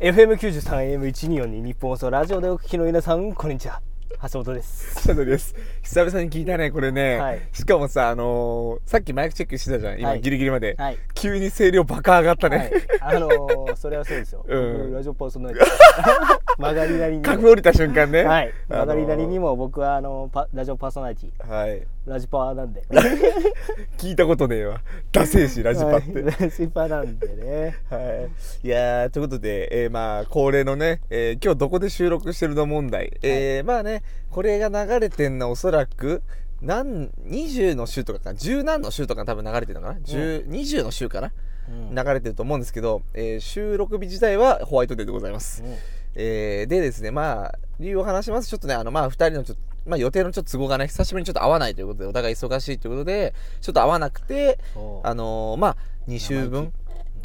FM93AM1242 日本放送ラジオでお聞きの皆さんこんにちは。橋本です。佐藤です。久々に聞いたねこれね、はい。しかもさあのーさっきマイクチェックしてたじゃん今、はい。ギリギリまで、はい。急に声量バカ上がったね、はい。あのー、それはそうですよ、うん。僕ラジオパーソナリティ。曲がりなりに。格降りた瞬間ね。はい。あのー。曲がりなりにも僕はあのパラジオパーソナリティ。はい。ラジパーなんで。聞いたことねえわ。ダセえしラジパって、はい。ラジパーなんでね。はい、いやーということで、えーまあ恒例のね、えー今日どこで収録してるの問題、えーまあねこれが流れてんのおそらく何20の週とかか十何の週とか多分流れてるのかな、10 20の週かな、うん。流れてると思うんですけど、えー収録日自体はホワイトデーでございます、うん。えーでですねまあ理由を話しますちょっとねあのまあ2人のちょっとまあ予定のちょっと都合がね久しぶりにちょっと合わないということでお互い忙しいということでちょっと合わなくてあのーまあ2週分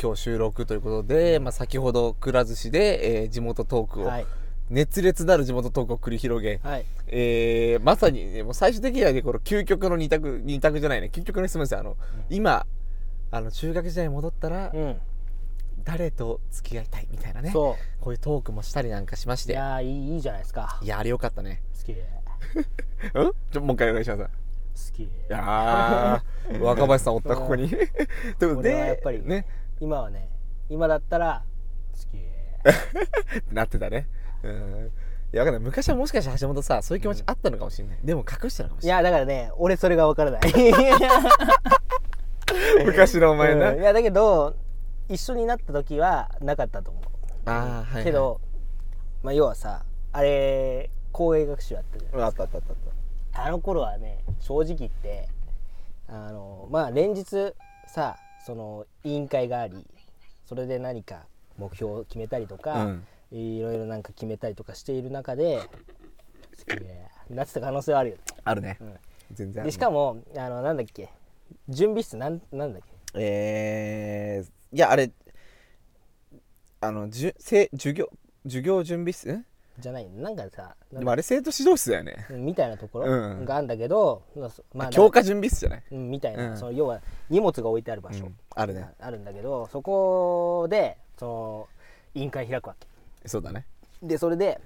今日収録ということで、まあ、先ほどくら寿司で、えー地元トークを、はい熱烈なる地元トークを繰り広げ、はい。えーまさにねもう最終的にはねこの究極の二択二択じゃないね。究極の質問ですよ。あの、今あの中学時代に戻ったら、うん。誰と付き合いたいみたいなね。そこういうトークもしたりなんかしましういて。いやーいいいいじゃないですか。やあれよかったね。好き うん？ちょもう一回お願いします。好きいやー若林さんおったここに。ということでやっぱりね。今はね今だったら好き なってたねうん。いやわかんない。昔はもしかして橋本さそういう気持ちあったのかもしれない、でも隠してたのかもしいれない。やだからね俺それが分からない。昔のお前な、うん。いやだけど一緒になった時はなかったと思う。ああはい、はい、けど、まあ、要はさあれ公営学習あったじゃん。あったあったあったあっあの頃はね正直言ってあのまあ連日さその委員会がありそれで何か目標を決めたりとか、うんいろいろなんか決めたりとかしている中でなってた可能性はあるよ。たあるね、ん。全然ある、でしかもあのなんだっけ？準備室なんなんだっけ？えー、いやあれあのじゅせ授業授業準備室？ん？じゃない。なんかさでもあれ生徒指導室だよね、みたいなところうん。があるんだけど、まあ教科準備室じゃない、うんみたいな、うん。その要は荷物が置いてある場所、うん。あるね。あるんだけどそこでその委員会開くわけそうだね。でそれで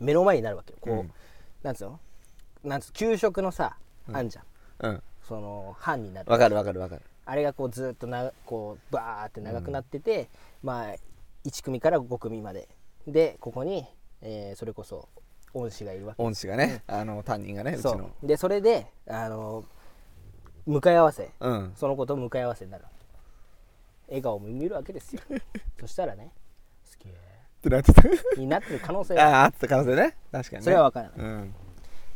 目の前になるわけよ。こう、うん。なんつうの？なんつう給食のさ、あんじゃん。うん。その班になるわかるわかるわかる。あれがこうずっとなこうバーって長くなってて、まあ1組から5組まで。でここに、えーそれこそ恩師がいるわけ。恩師がね、あの担任がねう。ちその。うでそれであの向かい合わせ。うん。その子と向かい合わせになるわけ。笑顔も見るわけですよ。そしたらねってなってた。になってる可能性があるあった可能性ね。確かにね。それは分からない。うん、っ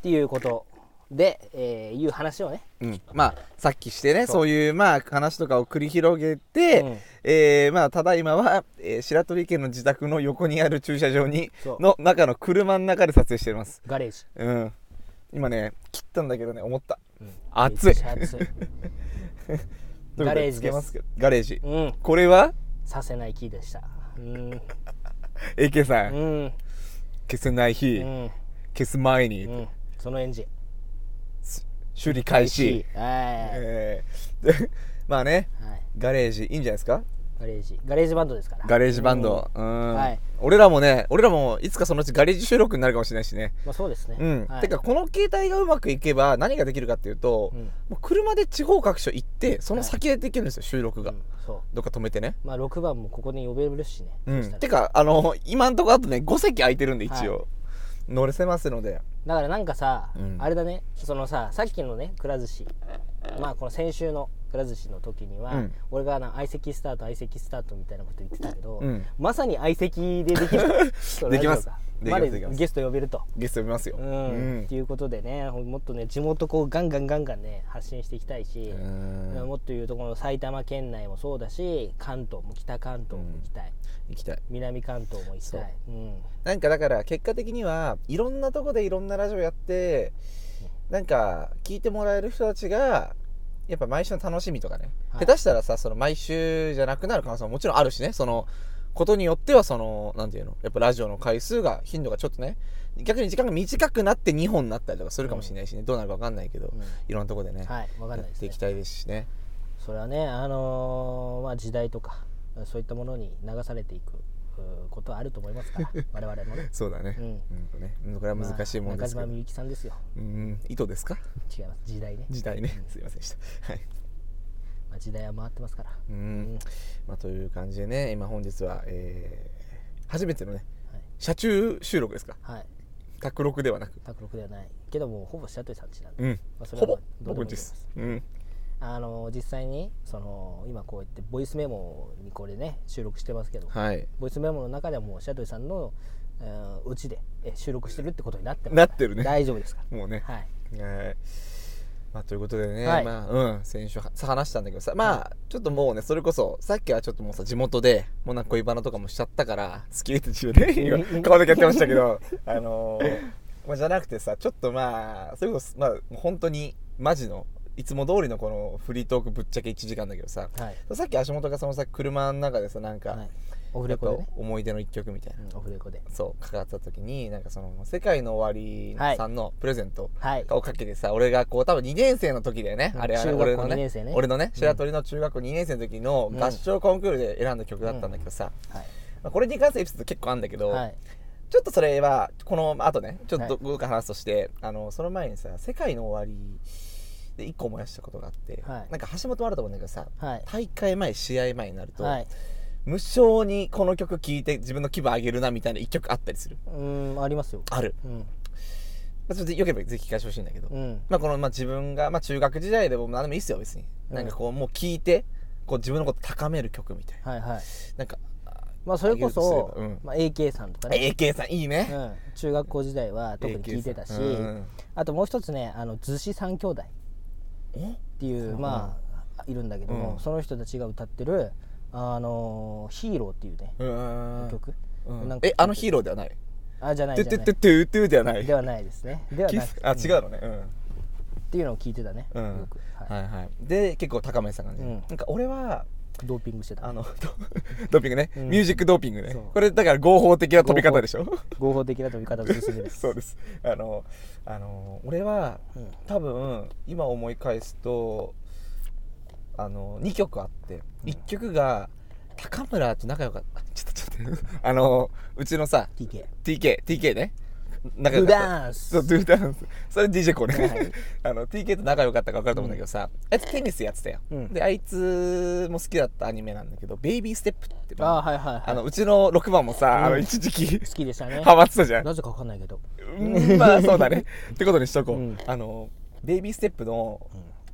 ていうことで、えーいう話をねうん、まあさっきしてねそう。いうまあ話とかを繰り広げて、うん。えーまあただいまは、えー白鳥家の自宅の横にある駐車場にの中の車の中で撮影してます。ガレージ、うん。今ね切ったんだけどね思った。うん。熱い。ガレージです。ガレージ。うん。これは？させない木でした。うん AK さ、うん。ん消せない日、うん。消す前に、うん。そのエンジン修理開始、はい、えー。でまあね。はい、ガレージいいんじゃないですか？ガレージ。 GarageBand ですから。 GarageBand。うん、はい。俺らもね俺らもいつかそのうちガレージ収録になるかもしれないしね。まあそうですね。うん、はい、てかこの携帯がうまくいけば何ができるかっていうと、うん。もう車で地方各所行ってその先でできるんですよ、収録が、うん。そう。どっか止めてね。まあ6番もここに呼べるしね、うん。てかあの今んとこあとね5席空いてるんで一応、乗れせますので。だからなんかさ、うん。あれだね。そのささっきのねくら寿司まあこの先週のくら寿司の時には、うん。俺がな相席スタート相席スタートみたいなこと言ってたけど、うん。まさに相席でできる。そうできます。ラジオが。できまでできます。ゲスト呼べると。ゲスト呼びますよ。うん、うん。っていうことでねもっとね地元こうガンガンガンガンね発信していきたいし、うん。もっと言うとこの埼玉県内もそうだし関東も北関東も行きたい、行きたい。南関東も行きたい。う。ん。なんかだから結果的にはいろんなとこでいろんなラジオやってなんか聞いてもらえる人たちがやっぱ毎週の楽しみとかね、はい。下手したらさその毎週じゃなくなる可能性ももちろんあるしね。そのことによってはそのなんていうの？やっぱラジオの回数が頻度がちょっとね。逆に時間が短くなって2本になったりとかするかもしれないしね、どうなるか分かんないけど、うん。いろんなとこでね、はいわかんないですね。やっていきたいですしね。それはねあのーまあ時代とかそういったものに流されていくうことはあると思いますから我々もねそうだね。うん。うんとね。うんこれは難しいもんですけど、まあ中島みゆきさんですよ。うん意図ですか？違います。時代ね、時代ね。すいませんでした。はい。まあ、時代は回ってますから。うん、うん。まあ、という感じでね今本日は、えー初めてのねはい、車中収録ですか？はい、卓録ではなく。卓録ではない。けどもうほぼ白鳥さんちなんで、うん。まあ、それほぼ？はどうでもいいです。うんあの実際にその今こうやってボイスメモにこれね収録してますけど、はい。ボイスメモの中ではもう白鳥さんのえーうちでえ収録してるってことになってます。なってるね。大丈夫ですか？もうね。らはい。はい。まあ、ということでね、はい。まあうん先週は話したんだけどさまあちょっともうねそれこそさっきはちょっともうさ地元でもうなんか恋バナとかもしちゃったから好きって自分で 今顔だけやってましたけどあのーまあ、じゃなくてさちょっとまあそれこそまあ本当にマジのいつも通りのこのフリートークぶっちゃけ1時間だけどさはい、さっき足元がそのさ車の中でさなんか、はい、オフレコでね、思い出の一曲みたいな、うん、オフレコで。そう関わった時になんかその「世界の終わり」さんのプレゼントはい。をかけてさ俺がこう多分2年生の時だよね、うん。あれあれ中学校俺のね。二年生ね。俺のねうん。白鳥の中学校2年生の時の合唱コンクールで選んだ曲だったんだけどさ、はい。まあ、これに関するエピソード結構あるんだけど、はい。ちょっとそれはこの後ねちょっとはい。どうか話すとして、あのその前にさ「世界の終わり」で1個思い出したことがあって、はい。なんか橋本もあると思うんだけどさはい。大会前試合前になると、はい。無性にこの曲聴いて自分の気分上げるなみたいな1曲あったりする。うーんありますよ。ある。うん。まあそれでよければぜひ聞かせてほしいんだけど、うん。まあ、この、まあ、自分が、まあ、中学時代でも何でもいいっすよ別に、うん。なんかこうもう聞いてこう自分のこと高める曲みたいな。はいはい。なんかまあそれこそうん。まあ、AK さんとかね、AK さんいいね、うん、中学校時代は特に聞いてたし、うん。あともう一つねあの逗子三兄弟。おっていう、まあいるんだけども、うん。その人たちが歌ってる「あのヒーロー」っていうね、うーん曲、うん。なんかえあのヒーローではない？あじゃないトゥじゃない。トゥトゥトゥトゥではない？ではないですね。ではなス？あ違うのね。うん。っていうのを聞いてたね、うん。よく、はい。はいはい。で結構高めてた感じ、うん。なんか俺はドーピングしてた。あのド ドーピングね、うん。ミュージックドーピングね。これだから合法的な飛び方でしょ？合法的な飛び方です そうです。あのあの俺はうん。多分今思い返すとあの2曲あって1曲が高村と仲良かった。ちょっとちょっとあのうちのさ TK TK TK ね仲良かった。ダンス。そうドゥダンス。それ DJ コね、はい。あの TK と仲良かったか分かると思うんだけどさ、あいつテニスやってたよ、うん。であいつも好きだったアニメなんだけど「ベイビーステップ」ってああはいはいはい。あのうちの6番もさ、あのうん一時期好きでしたね。ハマってたじゃん。なぜかわかんないけど。うんまあそうだね。ってことにしとこう、うん。あのベイビーステップの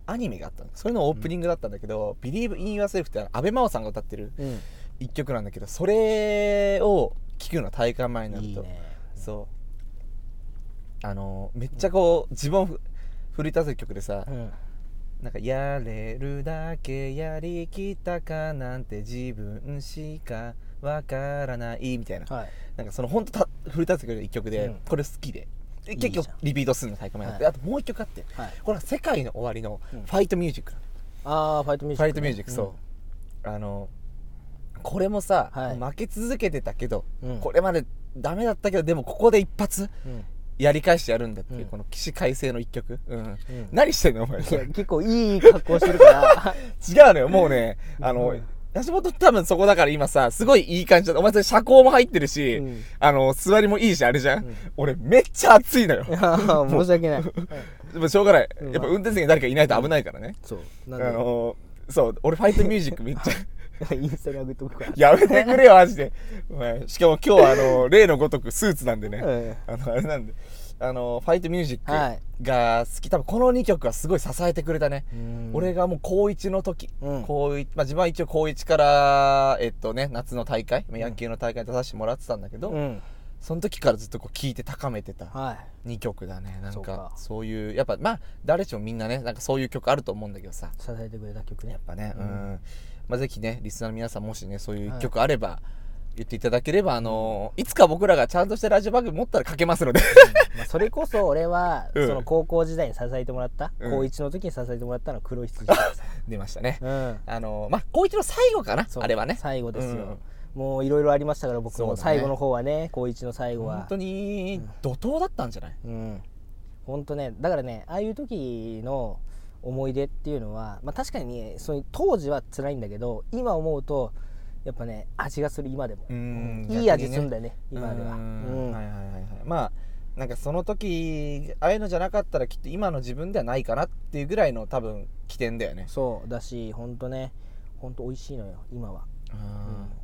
アニメがあったの。それのオープニングだったんだけど「Believe in Yourself」って阿部真央さんが歌ってるうん。一曲なんだけどそれを聴くの大会前になると。ね。そうあのめっちゃこう自分をふ奮い立てる曲でさ、うん。なんかやれるだけやりきったかなんて自分しかわからないみたいな。はい。なんかその本当た奮い立ててくれる一曲で、うん。これ好きで。で結局リピートするの大会前になって、はあともう一曲あってはいこれは世界の終わりのうん。ファイトミュージックなの、ああファイトミュージックね、ファイトミュージックそう、あのこれもさ、はい。負け続けてたけど、うん。これまでダメだったけどでもここで一発うん、うんやり返してやるんだっていう、うん。この起死回生の一曲、うん。うん。何してんのお前。いや結構いい格好してるから。違うのよもうね。あの、うん橋本多分そこだから今さすごいいい感じだお前それ車高も入ってるし、うん。あの座りもいいしあれじゃん、うん。俺めっちゃ暑いのよ。いや 申し訳ない。で もしょうがない。うん。やっぱ運転席に誰かいないと危ないからね、そう。あなんでのそう俺ファイトミュージックめっちゃ インスタに上げとくから。やめてくれよマジで。お前しかも今日はあの 例のごとくスーツなんでね、うん。あのあれなんで。あのファイトミュージッはい。クが好き。多分この2曲はすごい支えてくれたね、うん。俺がもう高1の時、うん。高一まあ、自分は一応高1から、えっとね、夏の大会まあ野球の大会に出させてもらってたんだけど、うん。その時からずっとこう聴いて高めてたはい。2曲だね。なんかそういうやっぱまあ誰しもみんなねなんかそういう曲あると思うんだけどさ。支えてくれた曲ね。やっぱね、ううんんまあ、ぜひねリスナーの皆さんもしねそういう1曲あれば、言っていただければあのーいつか僕らがちゃんとしたラジオ番組持ったらかけますので。まあそれこそ俺はうん。その高校時代に支えてもらったうん。高1の時に支えてもらったのは黒い羊だからさ出ましたね、うん。あのーまあ高一の最後かな？そう。あれはね。最後ですよ。うん。もういろいろありましたから僕そうだね。も最後の方はね高1の最後は。本当に怒涛だったんじゃない、うん。本当ねだからねああいう時の思い出っていうのは、まあ、確かに、ね、そういう当時は辛いんだけど今思うとやっぱね味がする今でも、うんいい味するんだよね今では、ううん。んはいはいはいはい。まあなんかその時ああいうのじゃなかったらきっと今の自分ではないかなっていうぐらいの多分起点だよね。そうだしほんとねほんと美味しいのよ今は、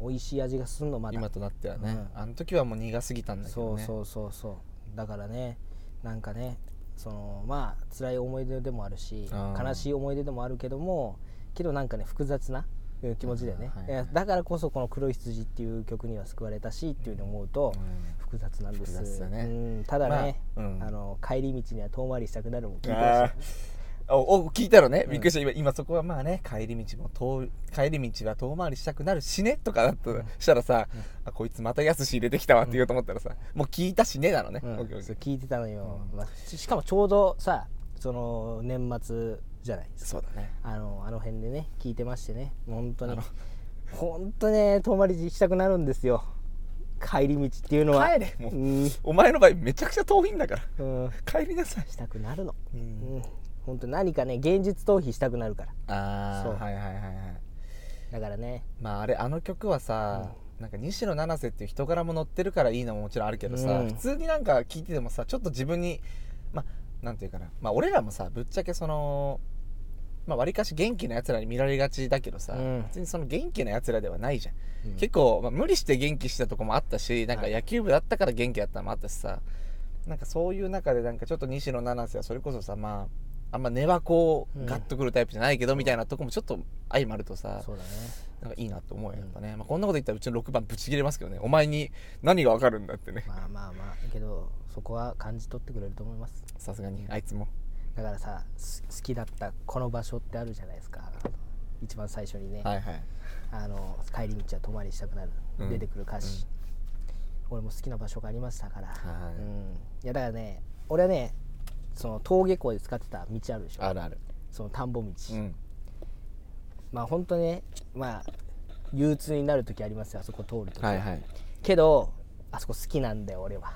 うん、美味しい味がすんのまだ。今となってはね、うん。あの時はもう苦すぎたんだけどね。そうそうそうそう。だからねなんかねそのまあ辛い思い出でもあるし悲しい思い出でもあるけどもけどなんかね複雑なうん気持ちだよね、はいいやだからこそこの「黒い羊」っていう曲には救われたしっていうふうに思うとうん。複雑なんです、複雑だね。うん、ただね、まあうん。あの帰り道には遠回りしたくなるもん聞いてほしいあーおお聞いたのね、うん。びっくりした。今今そこはまあね帰り道も遠帰り道は遠回りしたくなるしねとかだとしたらさ、あこいつまたやすし入れてきたわって言おうと思ったらさ、もう聞いたしねなのね、うん。聞いてたのよ、うん。まあ、ししかもちょうどさその年末じゃないですか。そうだね。あのあの辺でね聞いてましてね。本当に。本当ね遠回りしたくなるんですよ。帰り道っていうのは。帰れ。もう、うん、お前の場合めちゃくちゃ遠いんだから。うん、帰りなさい。したくなるの。ううんん本当何かね現実逃避したくなるから。そう。ああはいはいはいはい。だからね。まああれあの曲はさ、なんか西野七瀬っていう人柄も乗ってるからいいのももちろんあるけどさ、うん。普通になんか聞いててもさちょっと自分にまあなんていうかな。まあ俺らもさぶっちゃけそのまあわりかし元気なやつらに見られがちだけどさ、うん。別にその元気なやつらではないじゃん、うん。結構、まあ、無理して元気してたとこもあったしなんかはい野球部だったから元気だったのもあったしさなんかそういう中でなんかちょっと西野七瀬はそれこそさまああんま根はこううん。ガッとくるタイプじゃないけど、みたいなとこもちょっと相まるとさそうだね。なんかいいなって思うよやっぱね、まあ、こんなこと言ったらうちの6番ブチ切れますけどね。お前に何がわかるんだってね。まあまあまあけどそこは感じ取ってくれると思います。さすがにあいつも。だからさす好きだったこの場所ってあるじゃないですか。一番最初にね、はいはい。あの帰り道は泊まりしたくなる、うん。出てくる歌詞、俺も好きな場所がありましたから、はい。うん、いやだからね俺はねその登下校で使ってた道あるでしょ？あるある。その田んぼ道、うん。まあ本当ねまあ憂鬱になる時ありますよあそこ通るとき、はいはい。けどあそこ好きなんだよ俺は、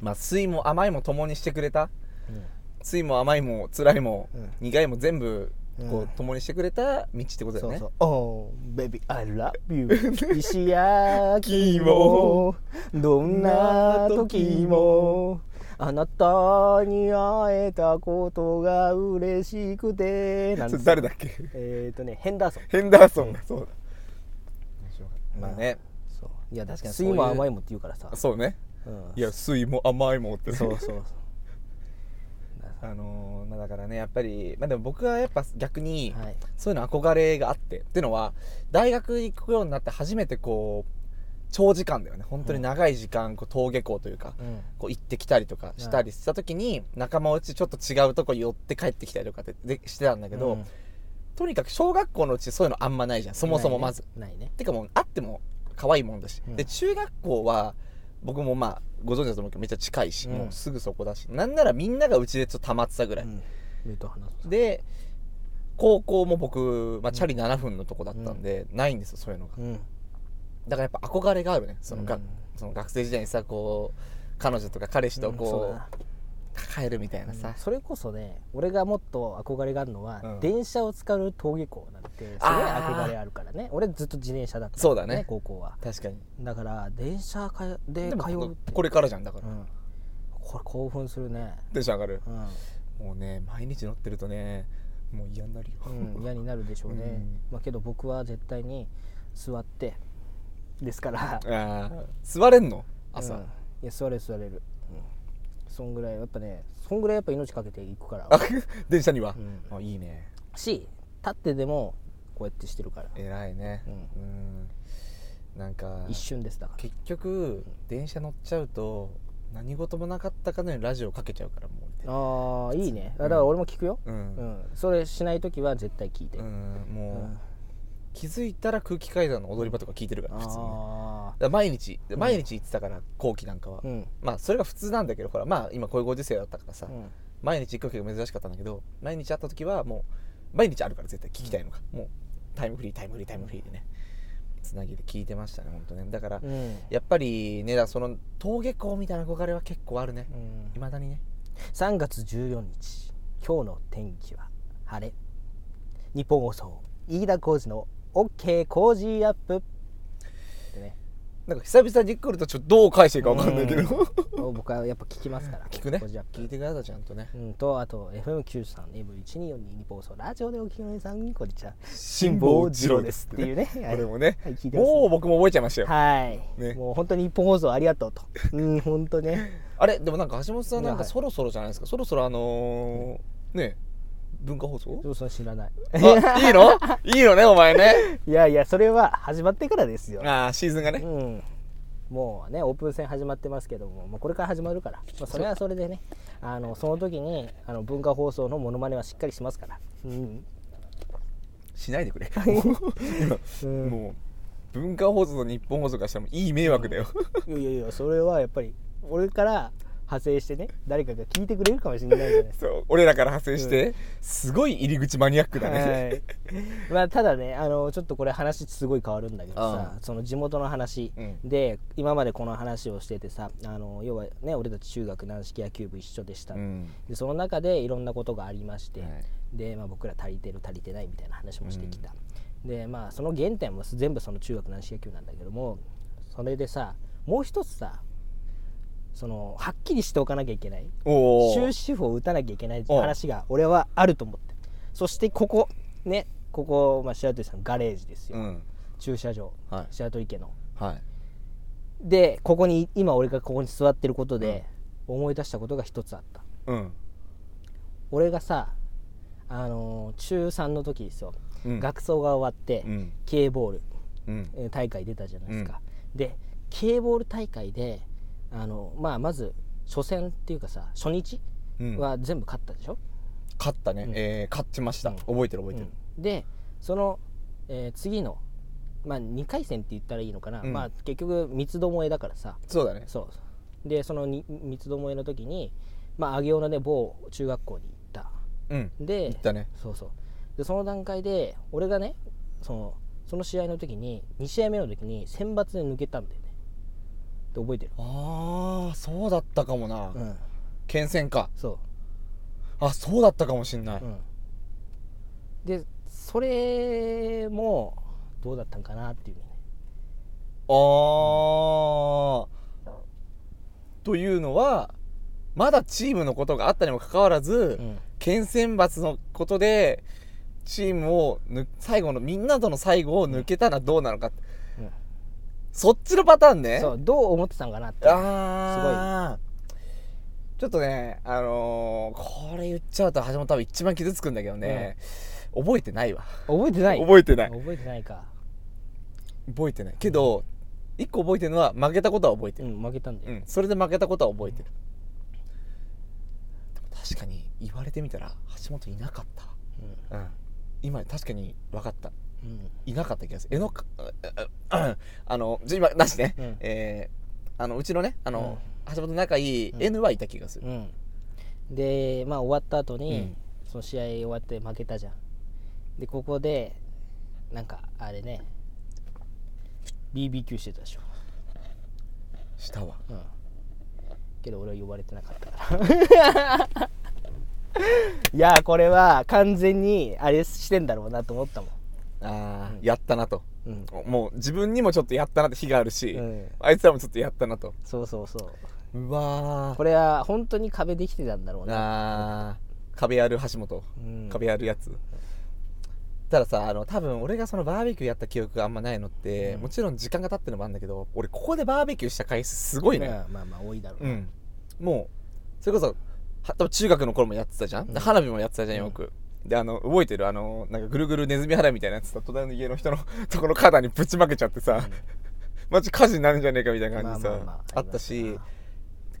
まあ酸いも甘いも共にしてくれた？うん。うん酸いも甘いも辛いも、うん。苦いも全部こうん。う共にしてくれた道ってことだよね。そうそう「Oh baby I love you. 石焼きももどんな時もあなたに会えたことが嬉しくて」なん誰だっけ？えっ、ー、とねヘンダーソン。ヘンダーソンだそうだ。まあね。そう。いや確かにそういも甘いもって言うからさ、そうね。うん、いや酸いも甘いもって。ねそうそう。あのーまあだからねやっぱりまあでも僕はやっぱ逆に、はい。そういうの憧れがあって。っていうのは大学行くようになって初めてこう長時間だよね。本当に長い時間こう登下校というか、うん。こう行ってきたりとかしたりした時に仲間内ちょっと違うとこ寄って帰ってきたりとかってでしてたんだけど、うん。とにかく小学校のうちそういうのあんまないじゃん。そもそもまず、ないね。ねてかもうあっても可愛いもんだし、うん。で中学校は僕もまあご存知だと思うけどめっちゃ近いし、うん。もうすぐそこだし。なんならみんながうちでちょっと溜まってたぐらい、で高校も僕、まあ、チャリ7分のとこだったんで、ないんですよそういうのが。うんだからやっぱ憧れがあるね。その,、がうん。その学生時代にさこう彼女とか彼氏とこう,、抱えるみたいなさ、それこそね俺がもっと憧れがあるのは、うん。電車を使う登下校なんてすごい憧れあるからね。俺ずっと自転車だった。そうだね。高校は。確かに。だから電車かで通うこれからじゃんだから、うん、これ興奮するね。テンション上がる。うん、もうね毎日乗ってるとねもう嫌になるよ、うん、嫌になるでしょうね、うん。まあ、けど僕は絶対に座ってですから。座れんの？朝、うん。いや座れる座れる、うん、そんぐらいやっぱねそんぐらいやっぱ命かけていくから。あ電車には、うん。あいいね。し立ってでもこうやってしてるから。偉いね。ううん。なんか一瞬ですだから。結局電車乗っちゃうと何事もなかったかのようにラジオかけちゃうからもう。ああいいね。だから俺も聞くよ、ううん。ん。それしない時は絶対聞いて、うんもう、うん気づいたら空気階段の踊り場とか聞いてるから普通に。ねだ毎日ん毎日行ってたから後期なんかは、あうん。まあそれが普通なんだけどほらまあ今こういうご時世だったからさ、うん。毎日行くわけが珍しかったんだけど毎日会った時はもう毎日あるから絶対聞きたいのが、もうタイムフリータイムフリータイムフリーでねつなぎで聞いてましたね本当ね。だから、うん。やっぱりねだその登下校みたいな憧れは結構あるね。うん。いまだにね。3月14日今日の天気は晴れ。ニッポン放送飯田浩司の OK Cozy up。ってね。なんか久々に来るとちょっとどう返していいか分かんないけど。うん。僕はやっぱ聞きますから。聞くね。 Cozy up 聞いてくださいちゃんとね。うん、とあと FM93、M1242 日放送ラジオでお聞きの皆さんこんにちは。辛坊治郎です。っていうね。これもね、はい聞いてます。もう僕も覚えちゃいましたよ、はい、ね。もう本当に一本放送ありがとうと。うん本当ね。あれでもなんか橋本さんなんはい。かそろそろじゃないですか、そろそろあのー、ね文化放送？どうその知らない。あいいの？いいのねお前ね。いやいやそれは始まってからですよ。ああシーズンがね。うん。もうねオープン戦始まってますけども、まあ、これから始まるから、まあ、それはそれでねあのその時にあの文化放送のモノマネはしっかりしますから、うん。しないでくれ。うん。もう文化放送と日本放送からしたらもういい迷惑だよ、いやいやいやそれはやっぱり俺から派生してね誰かが聞いてくれるかもしれないじゃない。ですかそう俺らから派生して、すごい入り口マニアックだね、はい、まあただねあのちょっとこれ話すごい変わるんだけどさあその地元の話。うん。で、今までこの話をしててさあの要はね俺たち中学軟式野球部一緒でした、うん。でその中でいろんなことがありまして、はい。で、まあ、僕ら足りてる足りてないみたいな話もしてきた、でまあその原点も全部その中学軟式野球なんだけどもそれでさもう一つさそのはっきりしておかなきゃいけない。終止符を打たなきゃいけない話が俺はあると思って。そしてここねここ、まあ、白鳥さんガレージですよ、うん。駐車場。はい。白鳥家の。はい。でここに今俺がここに座ってることで思い出したことが一つあった。うん。俺がさあのー中3の時ですよ、うん。学装が終わって、うん。K ボール。うん。えー大会出たじゃないですか、で K ボール大会であの、まあ、まず初戦っていうかさ初日うん。は全部勝ったでしょ、勝ったね、うん。えー勝ちました、うん。覚えてる覚えてる、うん。でその、えー次の、まあ、2回戦って言ったらいいのかな、うん。まあ、結局三つどもえだからさ。そうだね。そう。でそのに三つどもえの時に、まあ、上尾のね某中学校に行った。うん。で行ったね。そうそう。でその段階で俺がねそのその試合の時に2試合目の時に選抜で抜けたんだよねで覚えてる。ああそうだったかもな、うん。県戦か。そあそうだったかもしんない、う、うん、でそれもどうだったんかなっていうね。ああというのはまだチームのことがあったにもかかわらず、うん。県選抜のことでチームをぬ最後のみんなとの最後を抜けたらどうなのか、うんそっちのパターンね。そうどう思ってたんかなって。ああちょっとねあのーこれ言っちゃうと橋本多分一番傷つくんだけどね、覚えてないわ。覚えてない？覚えてない。覚えてないか。覚えてない。けど一個覚えてるのは負けたことは覚えてる、うん負けたんだよ、うん、それで負けたことは覚えてる、確かに言われてみたら橋本いなかった、うん、今確かに分かった。うんうんいなかった気がする。えのかああのじゃ今なしね、うん。えーあのうちのねあの、橋本仲いいうん。N はいた気がする、うん。でまあ終わった後に、うん。その試合終わって負けたじゃん。でここでなんかあれね BBQ してたでしょ。したわ。うん。けど俺は呼ばれてなかったから。いやこれは完全にあれしてんだろうなと思ったもんあー、やったなと。うん、もう自分にもちょっとやったなって日があるし、うん。あいつらもちょっとやったなと。そうそうそう。うわこれは本当に壁できてたんだろうーな壁ある橋本、うん。壁あるやつ。たださあの多分俺がそのバーベキューやった記憶があんまないのって、うん。もちろん時間が経ってるのもあるんだけど俺ここでバーベキューした回数すごいね、まあまあまあ多いだろうな、うん、もうそれこそは多分中学の頃もやってたじゃん、でうん。花火もやってたじゃんよく、であの覚えてるあのなんかぐるぐるネズミ花火みたいなやつさ隣の家の人の ところ花壇にぶちまけちゃってさ、マジ火事になるんじゃねえかみたいな感じでさ、まあまあまああったし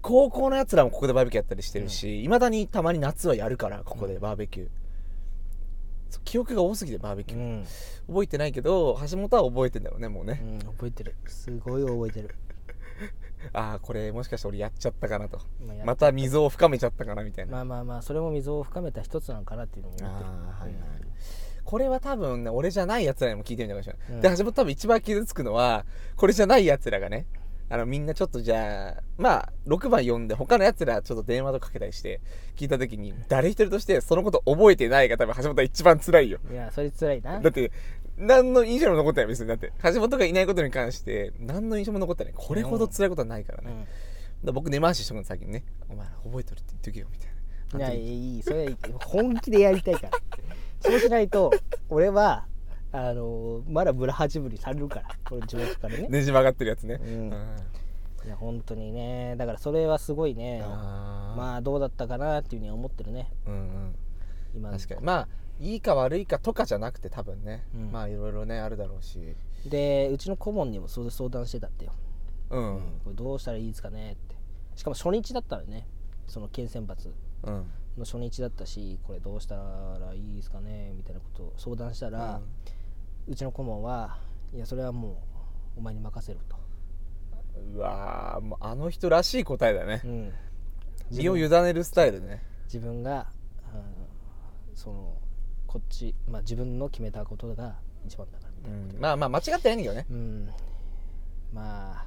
高校のやつらもここでバーベキューやったりしてるしいま、未だにたまに夏はやるからここでバーベキュー、記憶が多すぎてバーベキュー、うん、覚えてないけど橋本は覚えてんだろうねもうね、うん、覚えてる。すごい覚えてる ああこれもしかして俺やっちゃったかなと。ままた溝を深めちゃったかなみたいな、まあまあまあそれも溝を深めた一つなのかなっていうのも思ってる。はいはい。これは多分ね俺じゃないやつらにも聞いてみたかもしれない、うん。で橋本多分一番傷つくのはこれじゃないやつらがねあのみんなちょっとじゃあまあ6番読んで他のやつらちょっと電話とかけたりして聞いた時に誰一人としてそのこと覚えてないが多分橋本は一番辛いよ。うんいやそれ辛いな。だって何の印象も残ってない別に。だって橋本がいないことに関して何の印象も残ってない。これほど辛いことはないからね、だから僕根回ししとくの先にね「お前覚えとるって言っとけよ」みたいうん、いなやいい。それ本気でやりたいから。そうしないと俺はあのまだブラ八分にされるからこれ地元からね。ねじ曲がってるやつね、うん。あいや本当にね。だからそれはすごいね。あまあどうだったかなっていうふうには思ってるね。うんうん。今の確かに。まあいいか悪いかとかじゃなくて多分ね、うん。まあいろいろねあるだろうし。でうちの顧問にもそれ相談してたってよ、うん。これどうしたらいいですかねって。しかも初日だったのねその県選抜。うん。の初日だったしこれどうしたらいいですかねみたいなことを相談したら、うちの顧問はいやそれはもうお前に任せると、うわーもうあの人らしい答えだね。うん、身を委ねるスタイルね。自分が、うんそのこっち、まあ、自分の決めたことが一番だからみたういな、ん。まあまあ間違ってないんだけどね。うん。まあ、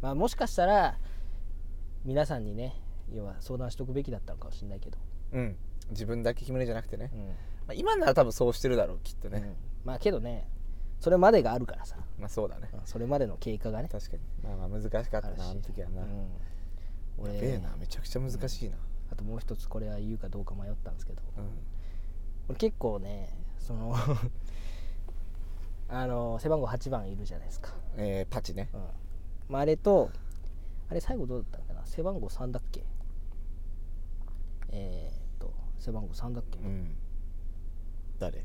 まあもしかしたら皆さんにね要は相談しとくべきだったのかもしれないけど、うん。自分だけ決めるんじゃなくてね、うん。まあ、今なら多分そうしてるだろうきっとね、うん。まあけどねそれまでがあるからさ、まあそうだね。うんそれまでの経過がね。確かに。まあまあ難しかったなあの時はな、うん。俺やべえなめちゃくちゃ難しいな。あともう一つこれは言うかどうか迷ったんですけど。うん。俺結構ねその あの背番号8番いるじゃないですか、えーパチね。うん。まあ、あれとあれ最後どうだったのかな？背番号3だっけ？えー、っと背番号3だっけ、うん。誰？ん？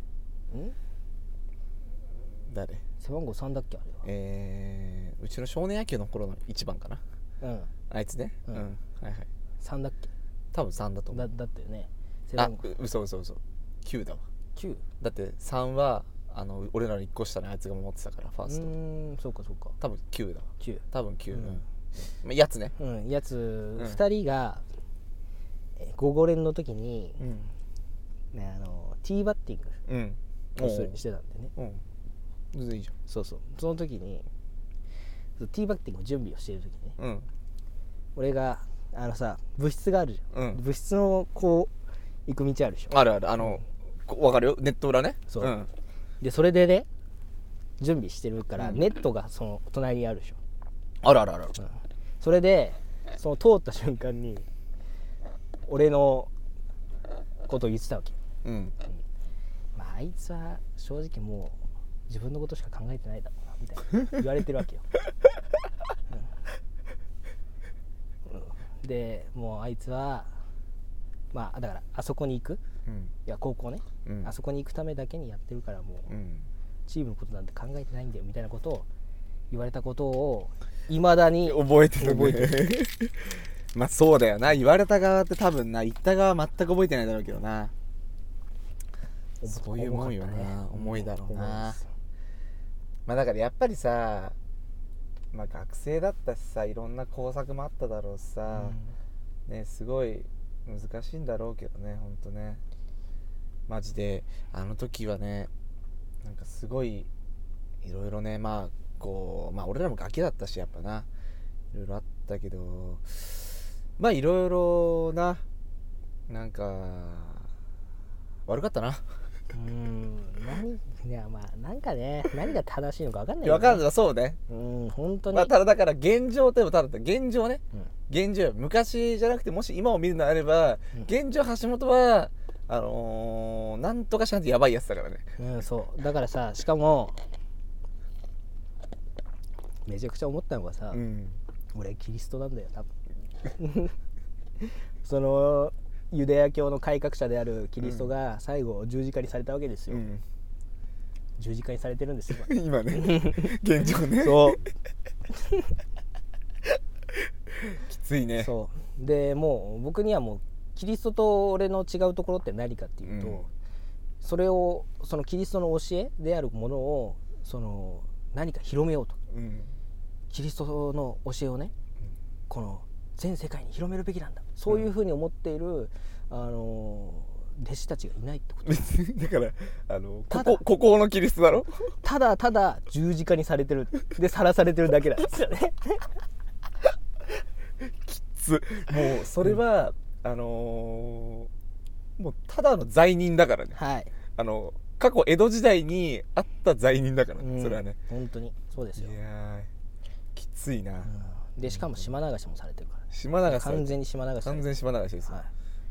誰？背番号3だっけ？あれえー、うちの少年野球の頃の1番かな。はうん。あいつね？ううん。ん、はいはい。3だっけ？多分3だと思だう。だったよね。背あ番号。う嘘嘘嘘9だわ。9だって3はあの俺らの1個下のあいつが守ってたからファうースト。ーんそうかそうか。多分9だわ。9多分9ううん。ん、まあ、やつね。うんやつ。ん。2人がえー午後練の時に、うん。ね、あのティーバッティンうん。グをするしてたんでね。うん。全然いいじそうそう。その時にティーバッティングの準備をしている時にね。ゃんうん。俺があのさ部室があるじゃん、うん。部室のこう行く道あるでしょ。あるある。あの、こ分かるよ？ネット裏ね？そう。ん。でそれでね準備してるから、うんネットがその隣にあるでしょ、あるあるある。うん。それでその通った瞬間に俺のことを言ってたわけ。うん。まああいつは正直もう自分のことしか考えてないだろうなみたいな言われてるわけよ、う んうん。でもうあいつはまあだからあそこに行く。うん。いや高校ね、うん。あそこに行くためだけにやってるからもううん。チームのことなんて考えてないんだよみたいなことを言われたことをいまだに覚えてるね。覚えて まあそうだよな。言われた側って多分な言った側は全く覚えてないだろうけどな。そういうもんよな。重かったね重いだろうな。まあだからやっぱりさまあ学生だったしさいろんな工作もあっただろうしさ、ねすごい難しいんだろうけどねほんとね。マジであの時はねなんかすごいいろいろねまあこうまあ俺らもガキだったしやっぱな。いろいろあったけどまあいろいろななんか悪かったな。うん。何いやまあなんかね何が正しいのか分かんないい分かんないそうね。うん本当に、まあただだから現状といえばた。だ現状ね。うん。現状昔じゃなくてもし今を見るのであれば、うん。現状橋本はあのー、なんとかしないとやばいやつだからね。うん、そう。だからさしかもめちゃくちゃ思ったのがさ、うん。俺キリストなんだよ多分。そのユダヤ教の改革者であるキリストが最後十字架にされたわけですよ、うん十字架にされてるんですよ。今ね。現状ね。そう。きついね。そう。でもう僕にはもうキリストと俺の違うところって何かっていうと、うん。それをそのキリストの教えであるものをその何か広めようと。うん。キリストの教えをねこの全世界に広めるべきなんだ。そういうふうに思っている、あの弟子たちがいないってこと。だからあのここここのキリストだろ？ただただ十字架にされてる。でさらされてるだけなんですよねつ。もうそれは、あのーもうただの罪人だからね。はい。あの過去江戸時代にあった罪人だから、うん。それはね。本当に。そうですいよ、やーきついな、うん。でしかも島流しもされてるから。島流し完全に島流し完全島流しですよ、は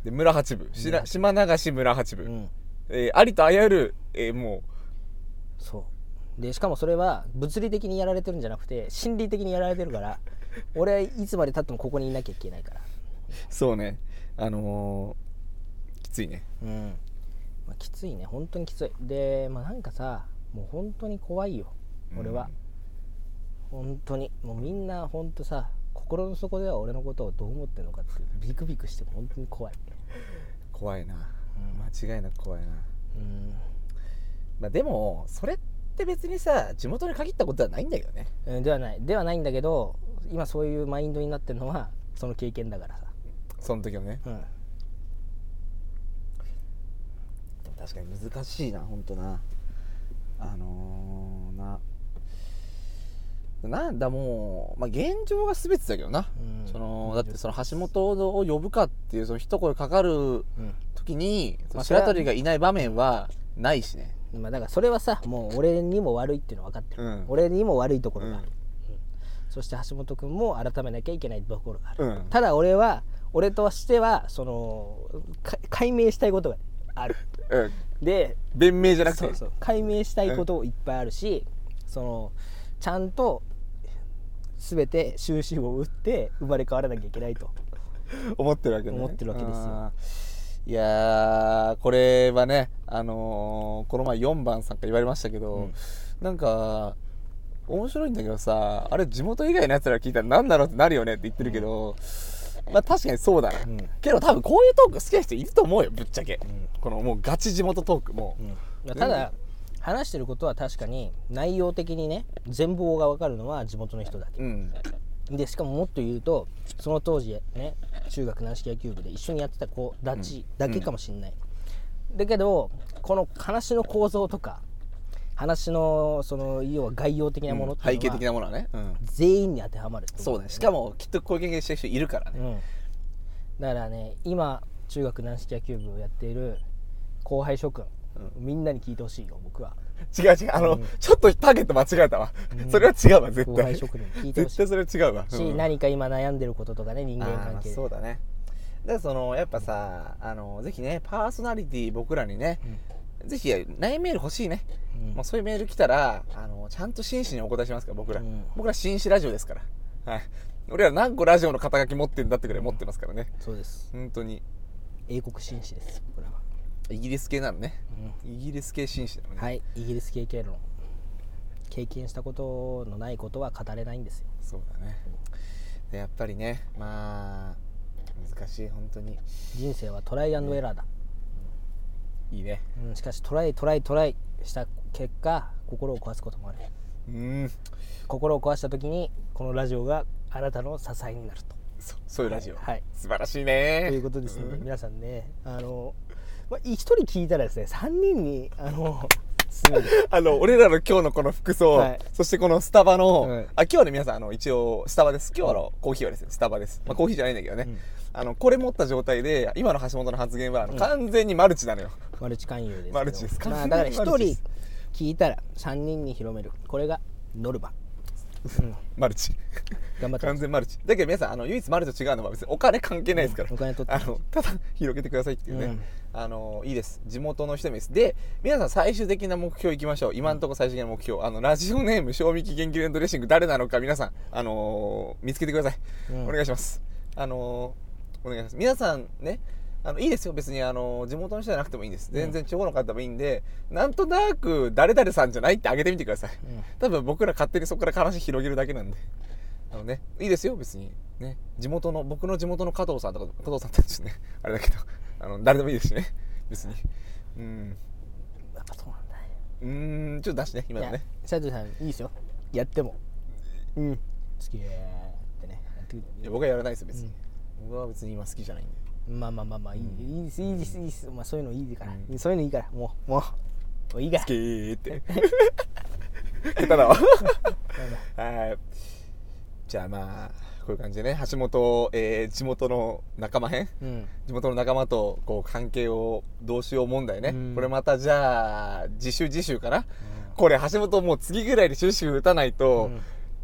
で村八部。しら島流し村八部、いうん、えーありとあらゆる、えーもそう。でしかもそれは物理的にやられてるんじゃなくて心理的にやられてるから俺はいつまでたってもここにいなきゃいけないから。うそうね。あのーきついね。うん、まあ、きついね。本当にきつい。でまあなんかさもう本当に怖いよ。俺は、本当に。もうみんな本当さ心の底では俺のことをどう思ってるのかってビクビクして本当に怖い。怖いな、ん。間違いなく怖いな。うん。まあでもそれって別にさ地元に限ったことではないんだけどね。うんではない。ではないんだけど今そういうマインドになってるのはその経験だからさ、その時のね。うん、確かに難しいな本当な。あのー、ななんだもう、まあ、現状が全てだけどな、うん。そのだってその橋本を呼ぶかっていうその一声かかるうん。時に、まあ白鳥がいない場面はないしね。まあ、だからそれはさもう俺にも悪いっていうのは分かってる、うん。俺にも悪いところがある、うん。うん。そして橋本君も改めなきゃいけないところがある、うん。ただ俺は俺としてはそのか解明したいことがある。うん。で弁明じゃなくて。そうそう。解明したいこといっぱいあるし、そのちゃんと全て終止符を打って生まれ変わらなきゃいけないと。思ってるわけね。思ってるわけですよ。いやーこれはねあのーこの前4番さんから言われましたけど、うん。なんか面白いんだけどさあれ地元以外のやつら聞いたら何だろうってなるよねって言ってるけど、まあ確かにそうだな、うん。けど多分こういうトーク好きな人いると思うよぶっちゃけ、ん。このもうガチ地元トークも。う、ただ話してることは確かに内容的にね全貌が分かるのは地元の人だけ。うん。でしかももっと言うとその当時ね中学軟式野球部で一緒にやってた子たちだけかもしんない、だけどこの話の構造とか話のその要は概要的なものって背景いうのは的なものはね、うん。全員に当てはまるってことそうね。しかもきっとこういう経験してる人いるからね、う。ん、だからね今中学軟式野球部をやっている後輩諸君、みんなに聞いてほしいよ僕は。違う違うあの、ちょっとターゲット間違えたわ、それは違うわ絶対。後輩諸君に聞いてほしい。絶対それは違うわ、し、うん。何か今悩んでることとかね人間関係で。そうだね。だからそのやっぱさあのぜひねパーソナリティ僕らにね、ぜひ悩メール欲しいね、うん。もうそういうメール来たらあのちゃんと真摯にお答えしますから僕ら、うん。僕ら紳士ラジオですから。はい。俺ら何個ラジオの肩書き持ってんだってくらい持ってますからね。そうです。本当に。英国紳士です僕らは、イギリス系なのね、イギリス系紳士だもんね、はい。イギリス経験論経験したことのないことは語れないんですよ。そうだね。でやっぱりねまあ難しい本当に。人生はトライアンドエラーだ、いいね。うん、しかしトライトライトライした結果心を壊すこともある。うん。心を壊した時にこのラジオがあなたの支えになると。そそういうラジオ、はい素晴らしいね。ということですので皆さんねあの、まあ、1人聞いたらですね3人にあの あの俺らの今日のこの服装、はい。そしてこのスタバの、はい。あ今日はね皆さんあの一応スタバです。今日のコーヒーはですねスタバです、まあ、コーヒーじゃないんだけどね、うん。あのこれ持った状態で今の橋本の発言はあの、うん。完全にマルチなのよ。マルチ勧誘ですマルチですまあ、だから1人聞いたら3人に広める。これがノルマ、うん、マルチ。頑張って。完全マルチ。だけど皆さんあの唯一マルチと違うのは別にお金関係ないですから、うん。お金取って。あのただ広げてくださいっていうね、うんあのいいです。地元の人もいいです。で皆さん最終的な目標いきましょう。今のところ最終的な目標。あのラジオネーム賞味期限切れのドレッシング誰なのか皆さんあの見つけてください、うん。お願いします。あのお願いします。皆さんねあのいいですよ。別にあの地元の人じゃなくてもいいんです。全然地方の方でもいいんで、なんとなく誰々さんじゃないってあげてみてください、うん。多分僕ら勝手にそこから話広げるだけなんで。あのねいいですよ。別にね。地元の僕の地元の加藤さんとか加藤さんってですね。あれだけどあの誰でもいいですしね。別に。うん。やっぱそうなんだ。ねうーんちょっと出してね今のね。斉藤さんいいですよ。やっても。うん。好きってねやってくいや僕はやらないですよ別に、僕は別に今好きじゃないんで。まあまあまあまあいい,、いいです。いいです。いいです、まあ、そういうのいいから、うそういうのいいから。もうもう。もういいから。好きーって。下手だわ。はい。じゃあまあこういう感じでね。橋本、えー地元の仲間編？うん。地元の仲間とこう関係をどうしよう問題ね、うん。これまたじゃあ次週次週かな、これ橋本もう次ぐらいで終止符打たないと、うん。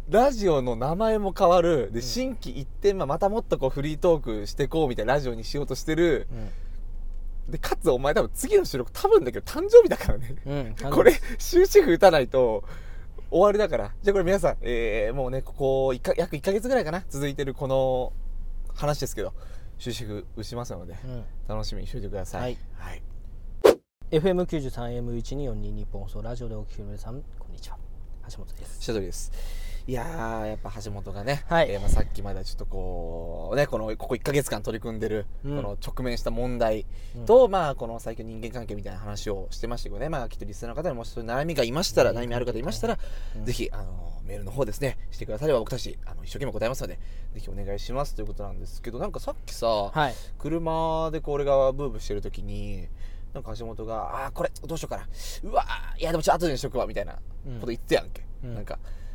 ラジオの名前も変わる。で新規一点またもっとこうフリートークしてこうみたいなラジオにしようとしてる。でかつお前多分次の収録多分だけど誕生日だからね。うんこれ終止符打たないと終わりだから。じゃあこれ皆さん、えーもうねここ1か約1ヶ月ぐらいかな。続いてるこの話ですけど。終止符打ちますのでうん。楽しみにしておいてください。はい、はい、FM93M1242 日本放送ラジオでお聞きの皆さんこんにちは。橋本です。下取りですいやーやっぱ橋本がね、はい。えーまあ、さっきまではちょっとこうねこのここ1ヶ月間取り組んでる、うん。この直面した問題と、まあこの最近人間関係みたいな話をしてましたけどね。まあきっとリスナーの方にもしそういう悩みがいましたら、うん。悩みある方いましたら、うん。ぜひあのメールの方ですねしてくだされば僕たちあの一生懸命答えますのでぜひお願いしますということなんですけどなんかさっきさ、はい。車でこう俺がブーブーしてる時になんか橋本が「あーこれどうしようかな。うわーいやでもちょっと後にしとくわ」みたいなこと言ってたやんけ、うん。なんか「